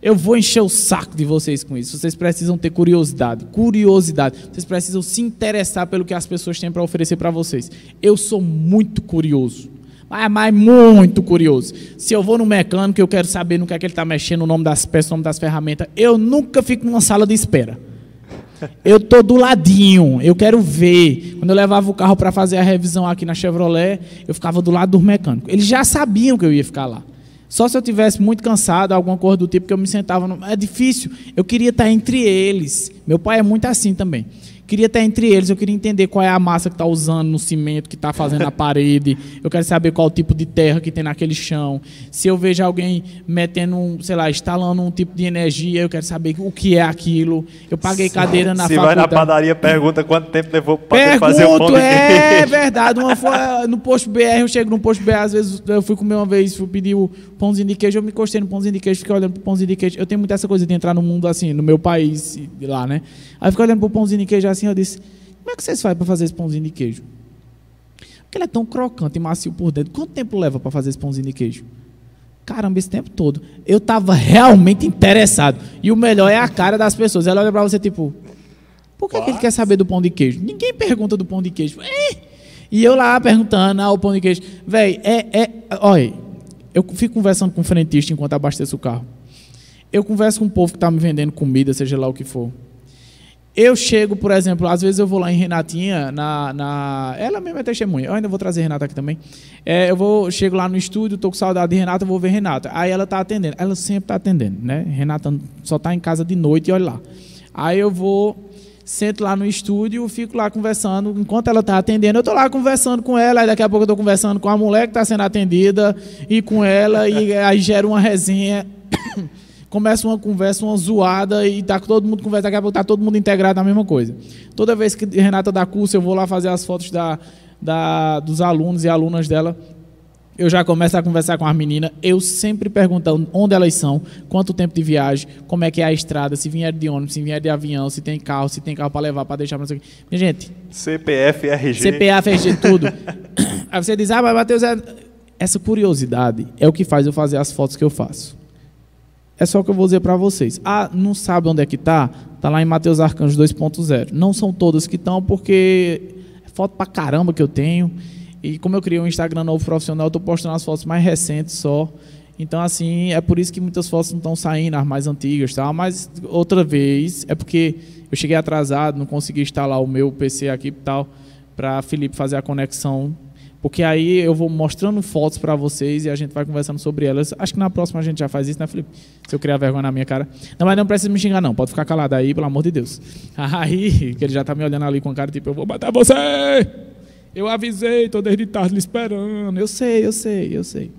Eu vou encher o saco de vocês com isso. Vocês precisam ter curiosidade. Curiosidade. Vocês precisam se interessar pelo que as pessoas têm para oferecer para vocês. Eu sou muito curioso. Mas, mas muito curioso. Se eu vou no mecânico, eu quero saber no que é que ele está mexendo, o nome das peças, o nome das ferramentas. Eu nunca fico numa sala de espera. Eu tô do ladinho, eu quero ver. Quando eu levava o carro para fazer a revisão aqui na Chevrolet, eu ficava do lado do mecânico. Eles já sabiam que eu ia ficar lá. Só se eu tivesse muito cansado, alguma coisa do tipo que eu me sentava. No... É difícil. Eu queria estar entre eles. Meu pai é muito assim também. Queria estar entre eles, eu queria entender qual é a massa que está usando no cimento que está fazendo a parede. Eu quero saber qual o tipo de terra que tem naquele chão. Se eu vejo alguém metendo, um, sei lá, instalando um tipo de energia, eu quero saber o que é aquilo. Eu paguei se, cadeira na se faculdade. Se vai na padaria, pergunta quanto tempo levou para fazer o pão de é. É verdade. Uma foi, no posto BR, eu chego no posto BR, às vezes eu fui comer uma vez, fui pedir o pãozinho de queijo, eu me encostei no pãozinho de queijo, fiquei olhando pro pãozinho de queijo. Eu tenho muita essa coisa de entrar no mundo assim, no meu país, lá, né? Aí eu fiquei olhando pro pãozinho de queijo assim, eu disse: Como é que vocês fazem para fazer esse pãozinho de queijo? Porque ele é tão crocante e macio por dentro. Quanto tempo leva para fazer esse pãozinho de queijo? Caramba, esse tempo todo. Eu estava realmente interessado. E o melhor é a cara das pessoas. Ela olha para você tipo: Por que, que, ele quer saber do pão de queijo? Ninguém pergunta do pão de queijo. E eu lá perguntando: Ah, o pão de queijo. Véi, é, é. Olha, eu fico conversando com o frentista enquanto abasteço o carro. Eu converso com o povo que está me vendendo comida, seja lá o que for. Eu chego, por exemplo, às vezes eu vou lá em Renatinha, na, na ela mesma é testemunha. Eu ainda vou trazer Renata aqui também. É, eu vou, chego lá no estúdio, estou com saudade de Renata, vou ver Renata. Aí ela está atendendo. Ela sempre está atendendo, né? Renata só está em casa de noite e olha lá. Aí eu vou, sento lá no estúdio, fico lá conversando. Enquanto ela está atendendo, eu estou lá conversando com ela. Aí daqui a pouco eu estou conversando com a mulher que está sendo atendida e com ela. E aí gera uma resenha começa uma conversa, uma zoada e tá todo mundo conversa, daqui a pouco tá todo mundo integrado na mesma coisa. Toda vez que Renata dá curso, eu vou lá fazer as fotos da, da, dos alunos e alunas dela. Eu já começo a conversar com as meninas, eu sempre perguntando onde elas são, quanto tempo de viagem, como é que é a estrada, se vier de ônibus, se vier de avião, se tem carro, se tem carro para levar, para deixar, não sei o Minha gente... CPF, RG... CPF, RG, tudo. Aí você diz, ah, mas Matheus, é... essa curiosidade é o que faz eu fazer as fotos que eu faço. É só o que eu vou dizer para vocês. Ah, não sabe onde é que está? Está lá em Mateus Arcanjos 2.0. Não são todas que estão, porque é foto para caramba que eu tenho. E como eu criei um Instagram novo profissional, eu estou postando as fotos mais recentes só. Então, assim, é por isso que muitas fotos não estão saindo, as mais antigas, tá? Mas outra vez, é porque eu cheguei atrasado, não consegui instalar o meu PC aqui e tal, para Felipe fazer a conexão porque aí eu vou mostrando fotos para vocês e a gente vai conversando sobre elas. Acho que na próxima a gente já faz isso, né, Felipe? Se eu criar vergonha na minha cara. Não, mas não precisa me xingar, não. Pode ficar calado aí, pelo amor de Deus. Aí, que ele já tá me olhando ali com a cara tipo, eu vou matar você! Eu avisei, tô desde tarde lhe esperando. Eu sei, eu sei, eu sei.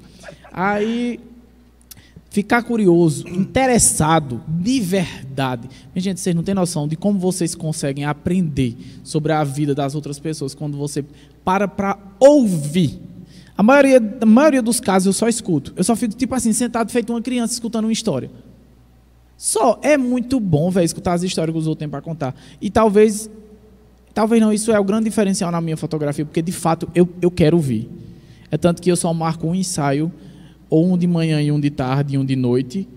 Aí ficar curioso, interessado, de verdade. Minha gente, vocês não têm noção de como vocês conseguem aprender sobre a vida das outras pessoas quando você para para ouvir. A maioria, a maioria dos casos eu só escuto. Eu só fico, tipo assim, sentado feito uma criança escutando uma história. Só é muito bom, velho, escutar as histórias que os outros têm para contar. E talvez Talvez não, isso é o grande diferencial na minha fotografia, porque de fato eu, eu quero vir. É tanto que eu só marco um ensaio, ou um de manhã e um de tarde e um de noite.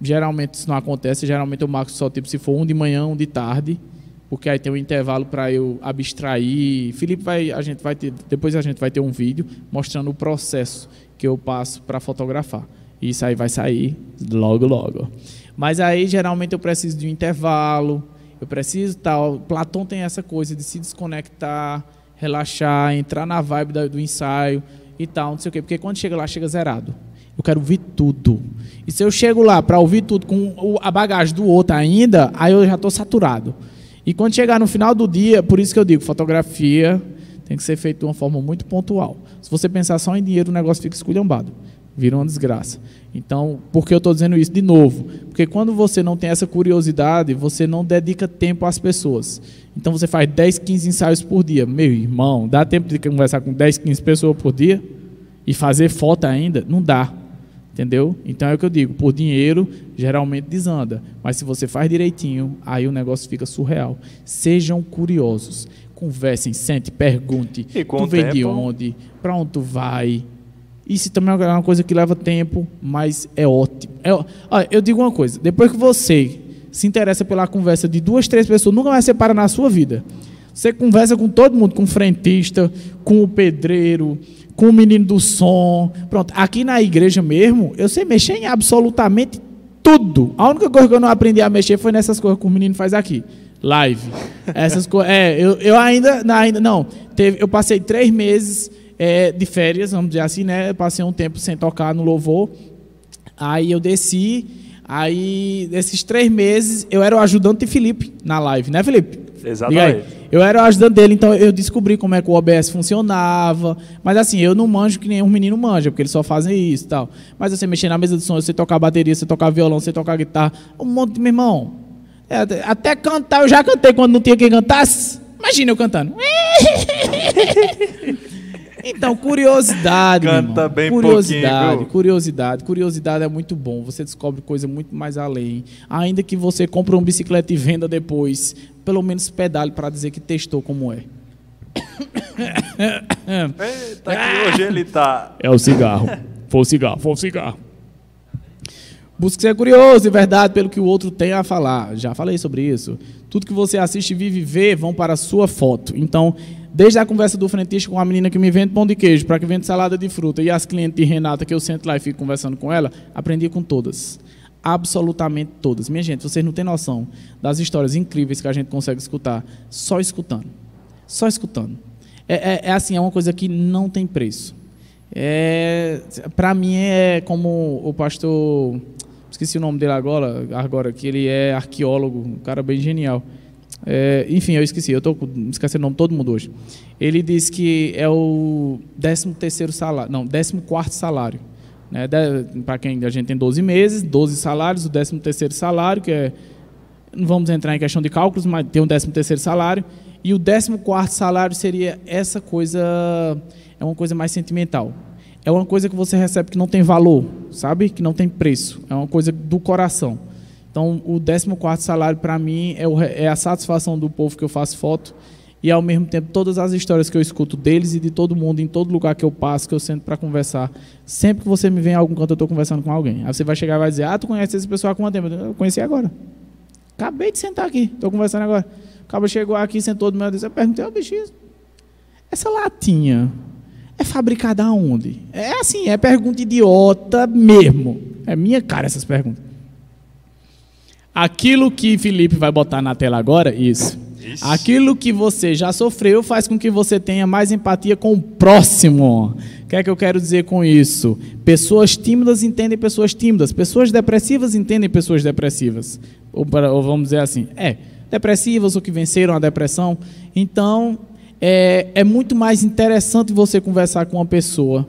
Geralmente isso não acontece, geralmente eu marco só tipo se for um de manhã, um de tarde, porque aí tem um intervalo para eu abstrair. Felipe vai, a gente vai ter, depois a gente vai ter um vídeo mostrando o processo que eu passo para fotografar. Isso aí vai sair logo logo. Mas aí geralmente eu preciso de um intervalo, eu preciso tal. Platão tem essa coisa de se desconectar, relaxar, entrar na vibe do ensaio e tal, não sei o quê. Porque quando chega lá, chega zerado. Eu quero ouvir tudo. E se eu chego lá para ouvir tudo com a bagagem do outro ainda, aí eu já estou saturado. E quando chegar no final do dia, por isso que eu digo, fotografia tem que ser feita de uma forma muito pontual. Se você pensar só em dinheiro, o negócio fica esculhambado. Vira uma desgraça. Então, por que eu estou dizendo isso de novo? Porque quando você não tem essa curiosidade, você não dedica tempo às pessoas. Então você faz 10, 15 ensaios por dia. Meu irmão, dá tempo de conversar com 10, 15 pessoas por dia? E fazer foto ainda? Não dá. Entendeu? Então é o que eu digo, por dinheiro geralmente desanda, mas se você faz direitinho, aí o negócio fica surreal. Sejam curiosos, conversem, sente, pergunte, E com tu vem de tempo- onde, para onde tu vai. Isso também é uma coisa que leva tempo, mas é ótimo. É, eu digo uma coisa, depois que você se interessa pela conversa de duas, três pessoas, nunca mais separa na sua vida. Você conversa com todo mundo, com o frentista, com o pedreiro, com o menino do som. Pronto, aqui na igreja mesmo, eu sei mexer em absolutamente tudo. A única coisa que eu não aprendi a mexer foi nessas coisas que o menino faz aqui. Live. Essas coisas. É, eu, eu ainda, ainda. Não. Teve, eu passei três meses é, de férias, vamos dizer assim, né? Passei um tempo sem tocar no louvor. Aí eu desci. Aí, nesses três meses, eu era o ajudante de Felipe na live, né, Felipe? Exatamente. Eu era o ajudante dele, então eu descobri como é que o OBS funcionava. Mas assim, eu não manjo que nenhum menino manja, porque eles só fazem isso e tal. Mas sei mexer na mesa de som, sei tocar bateria, sei tocar violão, sei tocar guitarra. Um monte de meu irmão. É, até- até cantar, eu já cantei quando não tinha quem cantasse. Imagina eu cantando. Então, curiosidade, Canta irmão. bem curiosidade, curiosidade, curiosidade é muito bom. Você descobre coisa muito mais além. Ainda que você compre uma bicicleta e venda depois, pelo menos pedale para dizer que testou como é. Eita, que hoje ele tá. É o cigarro. Foi o cigarro, foi o cigarro. Busque ser curioso e verdade pelo que o outro tem a falar. Já falei sobre isso. Tudo que você assiste, vive e vê vão para a sua foto. Então, desde a conversa do frentista com a menina que me vende pão de queijo, para que vende salada de fruta, e as clientes de Renata, que eu sento lá e fico conversando com ela, aprendi com todas. Absolutamente todas. Minha gente, vocês não têm noção das histórias incríveis que a gente consegue escutar só escutando. Só escutando. É, é- é assim, é uma coisa que não tem preço. É, para mim é como o pastor, esqueci o nome dele agora, agora que ele é arqueólogo, um cara bem genial. É, enfim, eu esqueci, eu estou esquecendo o nome de todo mundo hoje. Ele diz que é o 13 terceiro salário, não, 14 quarto salário. Né? Para quem a gente tem 12 meses, 12 salários, o 13 terceiro salário, que é não vamos entrar em questão de cálculos, mas tem um 13 terceiro salário. E o 14 quarto salário seria essa coisa, é uma coisa mais sentimental. É uma coisa que você recebe que não tem valor, sabe? Que não tem preço. É uma coisa do coração. Então, o 14 quarto salário, para mim, é, o é a satisfação do povo que eu faço foto. E, ao mesmo tempo, todas as histórias que eu escuto deles e de todo mundo, em todo lugar que eu passo, que eu sento para conversar. Sempre que você me vem em algum canto, eu estou conversando com alguém. Aí você vai chegar e vai dizer, ah, tu conhece esse pessoal há quanto tempo? Eu conheci agora. Acabei de sentar aqui, estou conversando agora. O cabo chegou aqui, sentou do meu lado e eu perguntei, ô bicho, essa latinha é fabricada aonde? É assim, é pergunta idiota mesmo. É minha cara essas perguntas. Aquilo que Felipe vai botar na tela agora, isso. Ixi. Aquilo que você já sofreu faz com que você tenha mais empatia com o próximo. O que é que eu quero dizer com isso? Pessoas tímidas entendem pessoas tímidas. Pessoas depressivas entendem pessoas depressivas. Ou, para- ou vamos dizer assim, é, depressivas ou que venceram a depressão. Então, é, é muito mais interessante você conversar com uma pessoa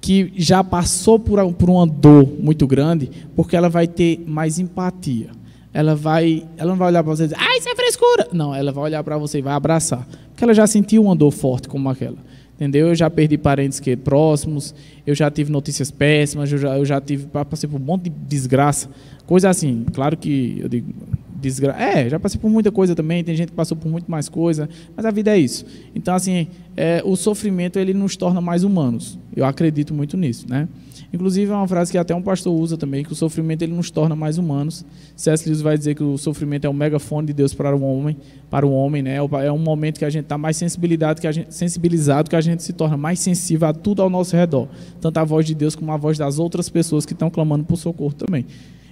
que já passou por, por uma dor muito grande, porque ela vai ter mais empatia. Ela vai, ela não vai olhar para você e dizer, ah, isso é frescura. Não, ela vai olhar para você e vai abraçar. Porque ela já sentiu uma dor forte como aquela. Entendeu? Eu já perdi parentes que próximos, eu já tive notícias péssimas, eu já, eu já tive, passei por um monte de desgraça. Coisa assim, claro que eu digo, desgra... É, já passei por muita coisa também, tem gente que passou por muito mais coisa, mas a vida é isso. Então, assim, é, o sofrimento ele nos torna mais humanos. Eu acredito muito nisso, né? Inclusive, é uma frase que até um pastor usa também, que o sofrimento ele nos torna mais humanos. C.S. Lewis vai dizer que o sofrimento é o megafone de Deus para o homem, para o homem, né? É um momento que a gente está mais sensibilizado que a gente, sensibilizado, que a gente se torna mais sensível a tudo ao nosso redor, tanto a voz de Deus como a voz das outras pessoas que estão clamando por socorro também.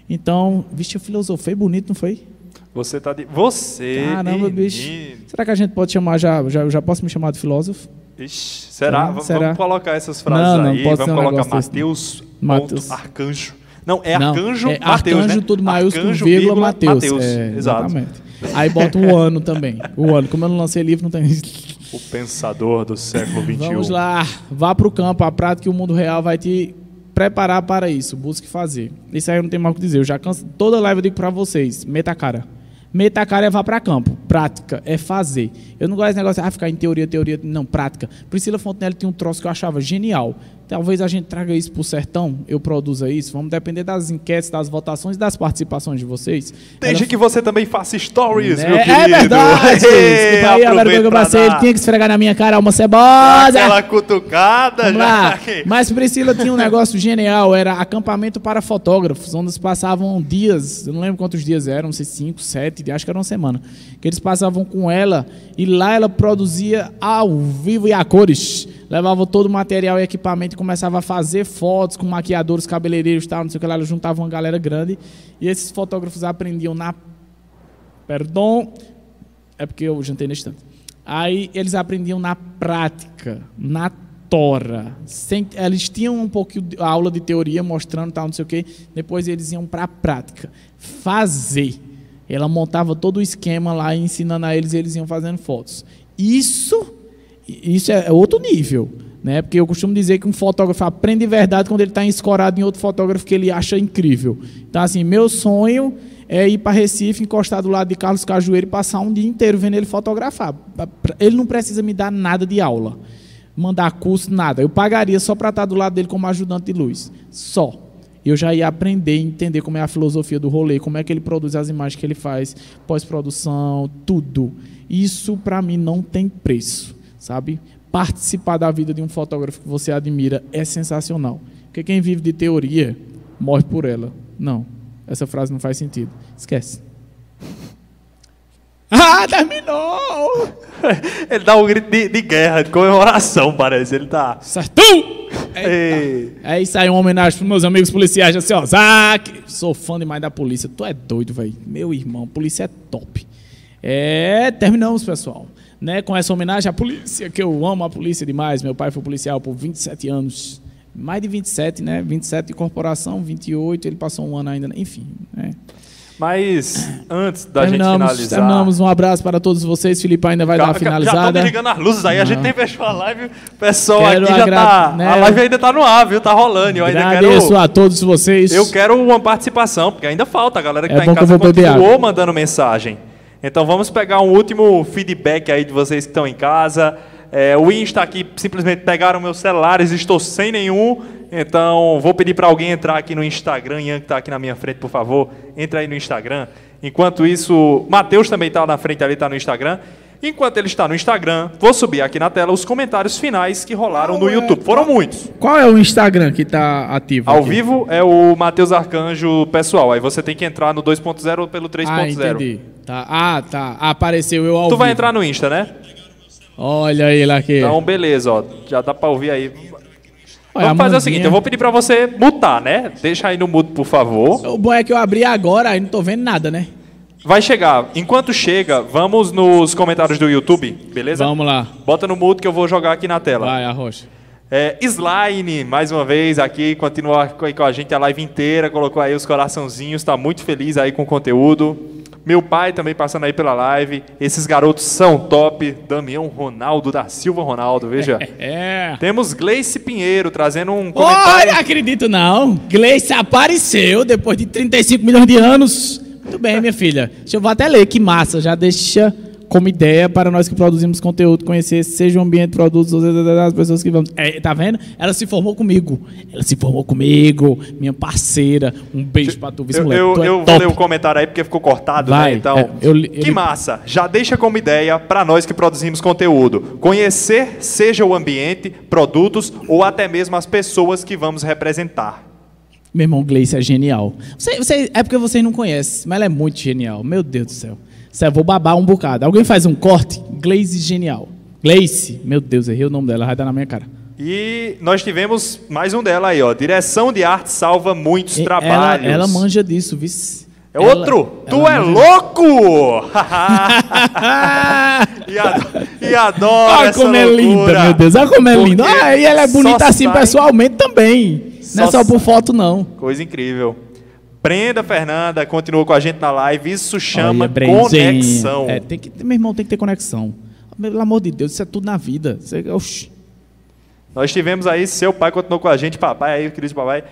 Então, vixe, eu filosofei bonito, não foi? Você tá de. Você. Caramba, bicho. Será que a gente pode chamar já? Já, já posso me chamar de filósofo? Ixi, será? será? será? Vamos colocar essas frases não, não aí. Vamos um colocar Mateus, Mateus. Arcanjo. Não, é Arcanjo não, é Mateus, Arcanjo né? tudo maiúsculo, arcanjo, vírgula, Mateus. Mateus. É. Exatamente. Aí bota o ano também. O ano. Como eu não lancei livro, não tem. O pensador do século XXI. Vamos lá. Vá para o campo. A prática que o mundo real vai te preparar para isso. Busque fazer. Isso aí eu não tenho mais o que dizer. Eu já canso. Toda live eu digo para vocês: meta a cara. Meta a cara é vá para campo. Prática é fazer. Eu não gosto desse negócio de ah, ficar em teoria, teoria. Não, prática. Priscila Fontenelle tinha um troço que eu achava genial. Talvez a gente traga isso para o sertão, eu produza isso. Vamos depender das enquetes, das votações e das participações de vocês. Desde Ela... que você também faça stories, é, meu querido. É verdade. Ei, aí, agora que eu passei, ele tinha que esfregar na minha cara uma cebosa. Aquela cutucada. Vamos lá. Mas Priscila tinha um negócio genial, era acampamento para fotógrafos, onde eles passavam dias, eu não lembro quantos dias eram, não sei, cinco, sete, acho que era uma semana, que eles passavam com ela e lá ela produzia ao vivo e a cores levava todo o material e equipamento e começava a fazer fotos com maquiadores, cabeleireiros tal, não sei o que lá, eles juntavam uma galera grande e esses fotógrafos aprendiam na... Perdão, é porque eu jantei nesse instante. Aí eles aprendiam na prática, na tora. Sem, eles tinham um pouco de aula de teoria mostrando tal, não sei o que, depois eles iam para a prática. Fazer. Ela montava todo o esquema lá, ensinando a eles, e eles iam fazendo fotos. Isso isso é outro nível. Né? Porque eu costumo dizer que um fotógrafo aprende de verdade quando ele está escorado em outro fotógrafo que ele acha incrível. Então, assim, meu sonho é ir para Recife, encostar do lado de Carlos Cajueiro e passar um dia inteiro vendo ele fotografar. Ele não precisa me dar nada de aula, mandar curso, nada. Eu pagaria só para estar do lado dele como ajudante de luz. Só. Eu já ia aprender entender como é a filosofia do rolê, como é que ele produz as imagens que ele faz, pós-produção, tudo. Isso, para mim, não tem preço sabe? Participar da vida de um fotógrafo que você admira é sensacional. Porque quem vive de teoria morre por ela. Não, essa frase não faz sentido. Esquece. Ah, terminou! Ele dá um grito de, de, guerra, de comemoração, parece. Ele tá. Certo! É isso aí, uma homenagem para meus amigos policiais assim, ó. Zac! Sou fã demais da polícia. Tu é doido, velho. Meu irmão, polícia é top. É, terminamos, pessoal né, com essa homenagem à polícia, que eu amo a polícia demais. Meu pai foi policial por 27 anos. Mais de 27, né? 27 de corporação, 28, ele passou um ano ainda, enfim. Né? Mas antes da terminamos, gente finalizar. Terminamos, um abraço para todos vocês. Felipe ainda vai dar a finalizada. Já estão ligando as luzes aí, a gente nem fechou a live. Pessoal quero aqui já tá. Né? A live ainda está no ar, viu? Tá rolando. Eu ainda Agradeço quero, a todos vocês. Eu quero uma participação, porque ainda falta. A galera que é em casa continuou mandando mensagem. Então vamos pegar um último feedback aí de vocês que estão em casa. É, o Insta aqui simplesmente pegaram meus celulares, estou sem nenhum. Então vou pedir para alguém entrar aqui no Instagram, Ian que está aqui na minha frente, por favor, entra aí no Instagram. Enquanto isso, Matheus também está na frente ali, está no Instagram. Enquanto ele está no Instagram, vou subir aqui na tela os comentários finais que rolaram Qual no é? YouTube. Foram muitos. Qual é o Instagram que está ativo? Ao aqui? vivo é o Matheus Arcanjo pessoal. Aí você tem que entrar no 2.0 ou pelo 3.0. Ah, entendi. Tá. Ah, tá. Apareceu eu ao Tu vivo. vai entrar no Insta, né? Olha ele aqui. Então, beleza, ó. Já dá pra ouvir aí. Olha, Vamos fazer o seguinte, eu vou pedir pra você mutar, né? Deixa aí no mudo, por favor. O bom é que eu abri agora, aí não tô vendo nada, né? Vai chegar. Enquanto chega, vamos nos comentários do YouTube, beleza? Vamos lá. Bota no mudo que eu vou jogar aqui na tela. Vai, Arrocha. É, Slime, mais uma vez aqui, continua com a gente a live inteira, colocou aí os coraçãozinhos, está muito feliz aí com o conteúdo. Meu pai também passando aí pela live. Esses garotos são top. Damião Ronaldo da Silva Ronaldo, veja. É. Temos Gleice Pinheiro trazendo um comentário. Olha, acredito não. Gleice apareceu depois de 35 milhões de anos. Muito bem, minha filha. Deixa eu vou até ler, que massa. Já deixa como ideia para nós que produzimos conteúdo, conhecer seja o ambiente, produtos, as pessoas que vamos. É, tá vendo? Ela se formou comigo. Ela se formou comigo, minha parceira. Um beijo pra tu, vice Eu, eu, Tu é eu vou ler o comentário aí porque ficou cortado, Vai, né? Então, é, eu li- que massa! Já deixa como ideia para nós que produzimos conteúdo. Conhecer seja o ambiente, produtos ou até mesmo as pessoas que vamos representar. Meu irmão Gleice é genial. Você, você- é porque vocês não conhecem, mas ela é muito genial. Meu Deus do céu. Céu, vou babar um bocado. Alguém faz um corte? Gleice genial. Gleice, meu Deus, errei o nome dela, vai dar na minha cara. E nós tivemos mais um dela aí, ó. Direção de arte salva muitos E trabalhos. Ela, ela manja disso, vice. É outro? tu ela é manja- louco! e, ado- e adora Olha essa como é linda, loucura. meu Deus. Olha como é Porque linda. Ah, e ela é bonita só assim sai- pessoalmente também. não é Só só por foto, não. Coisa incrível. Brenda Fernanda continua com a gente na live. Isso chama Olha, conexão. É, tem que, meu irmão, tem que ter conexão. Pelo amor de Deus, isso é tudo na vida. Isso é-. Nós tivemos aí, seu pai continuou com a gente, papai aí, querido papai.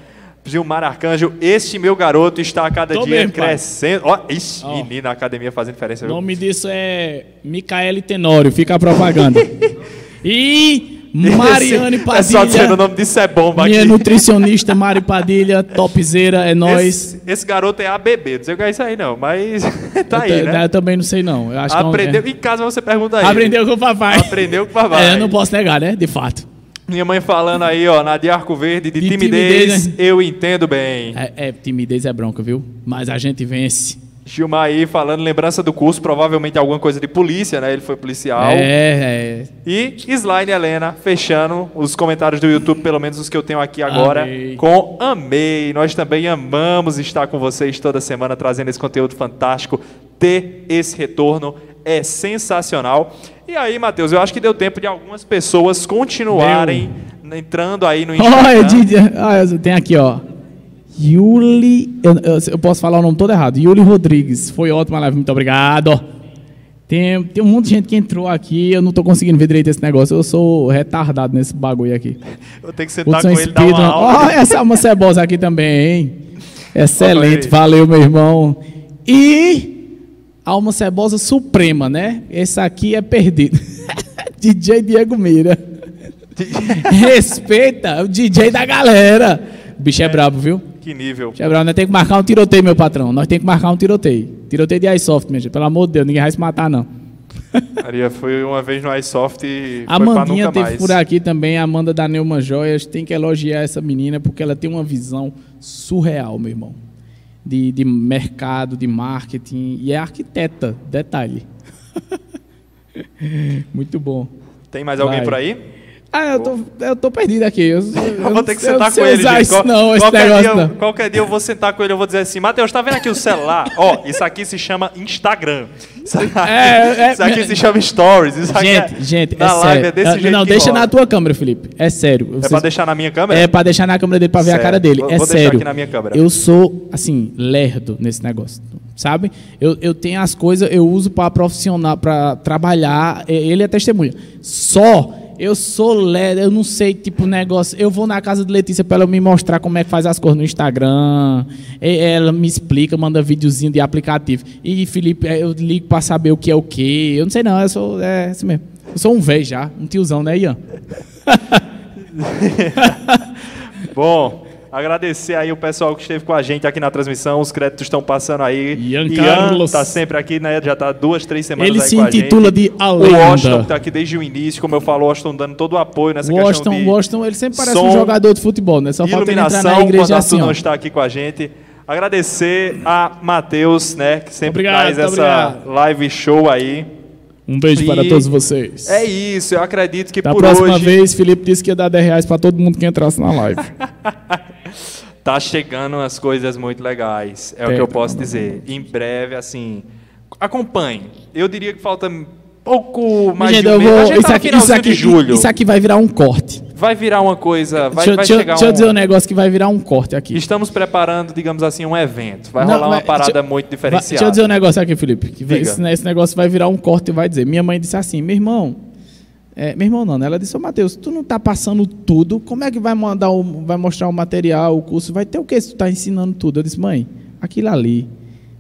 Gilmar Arcanjo, este meu garoto está a cada Tô dia mesmo, crescendo. Ó, ixi, Ó. menina, a academia fazendo diferença. O nome disso é Micaele Tenório, fica a propaganda. e Mariane Esse- É só dizendo o Padilha, nome disso é bomba minha aqui. nutricionista Mari Padilha, topzera, é nóis. Esse, esse garoto é ABB, não sei o que é isso aí não, mas tá eu, aí, ta- né? eu também não sei não. Eu acho Aprendeu, que é em casa você pergunta um- aí. Aprendeu com o papai. Aprendeu com o papai. É, eu não posso negar, né? De fato. Minha mãe falando aí, ó, na de Arco Verde, de, De timidez, timidez, né? eu entendo bem. É, é, timidez é bronca, viu? Mas a gente vence. Gilmar aí falando, lembrança do curso, provavelmente alguma coisa de polícia, né? Ele foi policial. É, é. E Slime Helena, fechando os comentários do YouTube, pelo menos os que eu tenho aqui agora, Amei. com Amei. Nós também amamos estar com vocês toda semana, trazendo esse conteúdo fantástico. Ter esse retorno é sensacional. E aí, Matheus, eu acho que deu tempo de algumas pessoas continuarem entrando aí no Instagram. Olha, Didi, olha, tem aqui, ó. Yuli. Eu, eu- eu posso falar o nome todo errado. Yuli Rodrigues. Foi ótima live, muito obrigado. Tem, tem um monte de gente que entrou aqui. Eu não tô conseguindo ver direito esse negócio. Eu sou retardado nesse bagulho aqui. Eu tenho que sentar Hudson com ele Speedrun. uma aula. Ó, essa alma cebosa aqui também, hein? Excelente, valeu, meu irmão. E alma cebosa suprema, né? Esse aqui é perdido. DJ Diego Meira. Respeita, o DJ da galera. O bicho é, brabo, viu? Que nível. Bicho é brabo. Nós temos que marcar um tiroteio, meu patrão. Nós temos que marcar um tiroteio. Tiroteio de iSoft, minha gente. Pelo amor de Deus, ninguém vai se matar, não. Maria, foi uma vez no iSoft e A nunca teve mais. por aqui também, a Amanda da Neuma Joias. Tem que elogiar essa menina porque ela tem uma visão surreal, meu irmão. De, de mercado, de marketing. E é arquiteta, detalhe. Muito bom. Tem mais alguém Vai. por aí? Ah, eu tô, eu tô perdido aqui. Eu, Eu vou ter que eu sentar não com ele, gente. Isso, Qual- não, esse qualquer, negócio dia, não. eu- qualquer dia eu vou sentar com ele e vou dizer assim, Matheus, tá vendo aqui o celular? Ó, isso aqui se chama Instagram. Isso aqui, É, é, isso aqui é. se chama Stories. Isso aqui Gente, é, gente, na é live sério. é desse Ah, jeito não, deixa rola. na tua câmera, Felipe. É sério. É Vocês- pra deixar na minha câmera? É pra deixar na câmera dele pra ver a Sério. cara dele. Vou- é vou deixar sério. aqui na minha câmera. Eu sou, assim, lerdo nesse negócio. Sabe? Eu, eu tenho as coisas, eu uso para profissional, para trabalhar. Ele é testemunha. Só. Eu sou lerdo, eu não sei, tipo, negócio. Eu vou na casa de Letícia para ela me mostrar como é que faz as coisas no Instagram. E- Ela me explica, manda videozinho de aplicativo. E Felipe, eu ligo para saber o que é o que. Eu não sei, não. Eu sou. É assim mesmo. Eu sou um velho já, um tiozão, né, Ian? Bom, agradecer aí o pessoal que esteve com a gente aqui na transmissão. Os créditos estão passando aí. Ian Carlos. tá sempre aqui, né? Já tá duas, três semanas Ele se com a gente. intitula de A O. Washington que tá aqui desde o início, como eu falo, o Washington dando todo o apoio nessa Washington, questão de Washington, ele sempre parece som, um jogador de futebol, né? Só falta ele entrar iluminação, na igreja assim, não está aqui com a gente. Agradecer a Matheus, né, que sempre Obrigado, traz essa obrigado. live show aí. Um beijo E para todos vocês. É isso, eu acredito que da por próxima hoje vez, Felipe disse que ia dar 10 reais para todo mundo que entrasse na live. tá chegando umas coisas muito legais. É o que eu posso dizer. Em breve, assim, acompanhe. Eu diria que falta pouco mais Gente, de um eu mês. A vou, gente isso, tá no aqui, isso, aqui, de julho. isso aqui vai virar um corte. Vai virar uma coisa, vai, deixa eu- vai deixa, eu- deixa eu um... dizer um negócio que vai virar um corte aqui. Estamos preparando, digamos assim, um evento. Vai Não, rolar uma parada deixa- muito diferenciada. Deixa eu dizer um negócio aqui, Felipe. Esse, esse negócio vai virar um corte e vai dizer. Minha mãe disse assim, meu irmão. É, meu irmão não, né? Ela disse, ô Matheus, tu não tá passando tudo, como é que vai mandar o, vai mostrar o material, o curso? Vai ter o que se tu tá ensinando tudo? Eu disse, mãe, aquilo ali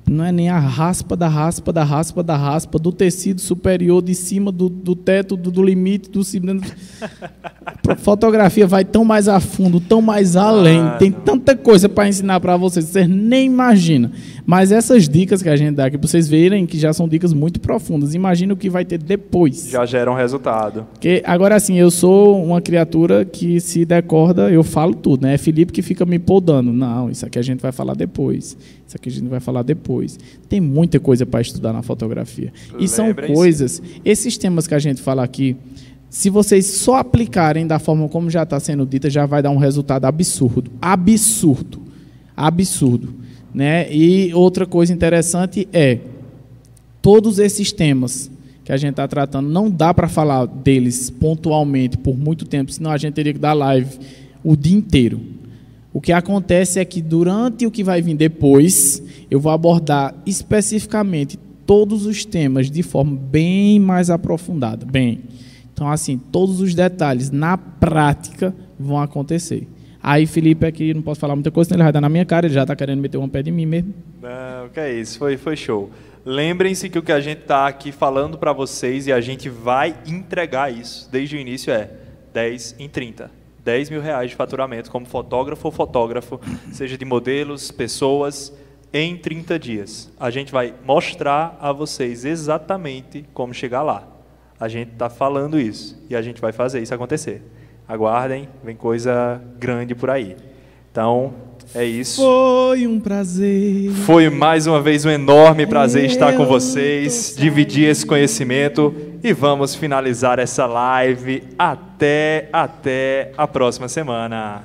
não é nem a raspa da raspa da raspa da raspa do tecido superior de cima do, do teto, do, do limite, do. Fotografia vai tão mais a fundo, tão mais além. Ah, Tem tanta coisa para ensinar para vocês, vocês nem imaginam. Mas essas dicas que a gente dá aqui, para vocês verem que já são dicas muito profundas. Imagina o que vai ter depois. Já gera um resultado. Porque, agora, assim, eu sou uma criatura que se decorda, eu falo tudo, né? É Felipe que fica me podando. Não, isso aqui a gente vai falar depois. Isso aqui a gente vai falar depois. Tem muita coisa para estudar na fotografia. E são coisas, esses temas que a gente fala aqui, se vocês só aplicarem da forma como já está sendo dita, já vai dar um resultado absurdo. Absurdo. Absurdo. Né? E outra coisa interessante é, todos esses temas que a gente está tratando, não dá para falar deles pontualmente por muito tempo, senão a gente teria que dar live o dia inteiro. O que acontece é que durante o que vai vir depois, eu vou abordar especificamente todos os temas de forma bem mais aprofundada. Bem, então assim, todos os detalhes na prática vão acontecer. Aí Felipe aqui não posso falar muita coisa, senão ele vai dar na minha cara, ele já está querendo meter uma pé de mim mesmo. Não, que é isso, foi, foi show. Lembrem-se que o que a gente está aqui falando para vocês e a gente vai entregar isso desde o início é 10 em 30. 10 mil reais de faturamento como fotógrafo ou fotógrafo, seja de modelos, pessoas, em 30 dias. A gente vai mostrar a vocês exatamente como chegar lá. A gente está falando isso e a gente vai fazer isso acontecer. Aguardem, vem coisa grande por aí. Então, é isso. Foi um prazer. Foi mais uma vez um enorme prazer estar com vocês, dividir esse conhecimento e vamos finalizar essa live até até a próxima semana.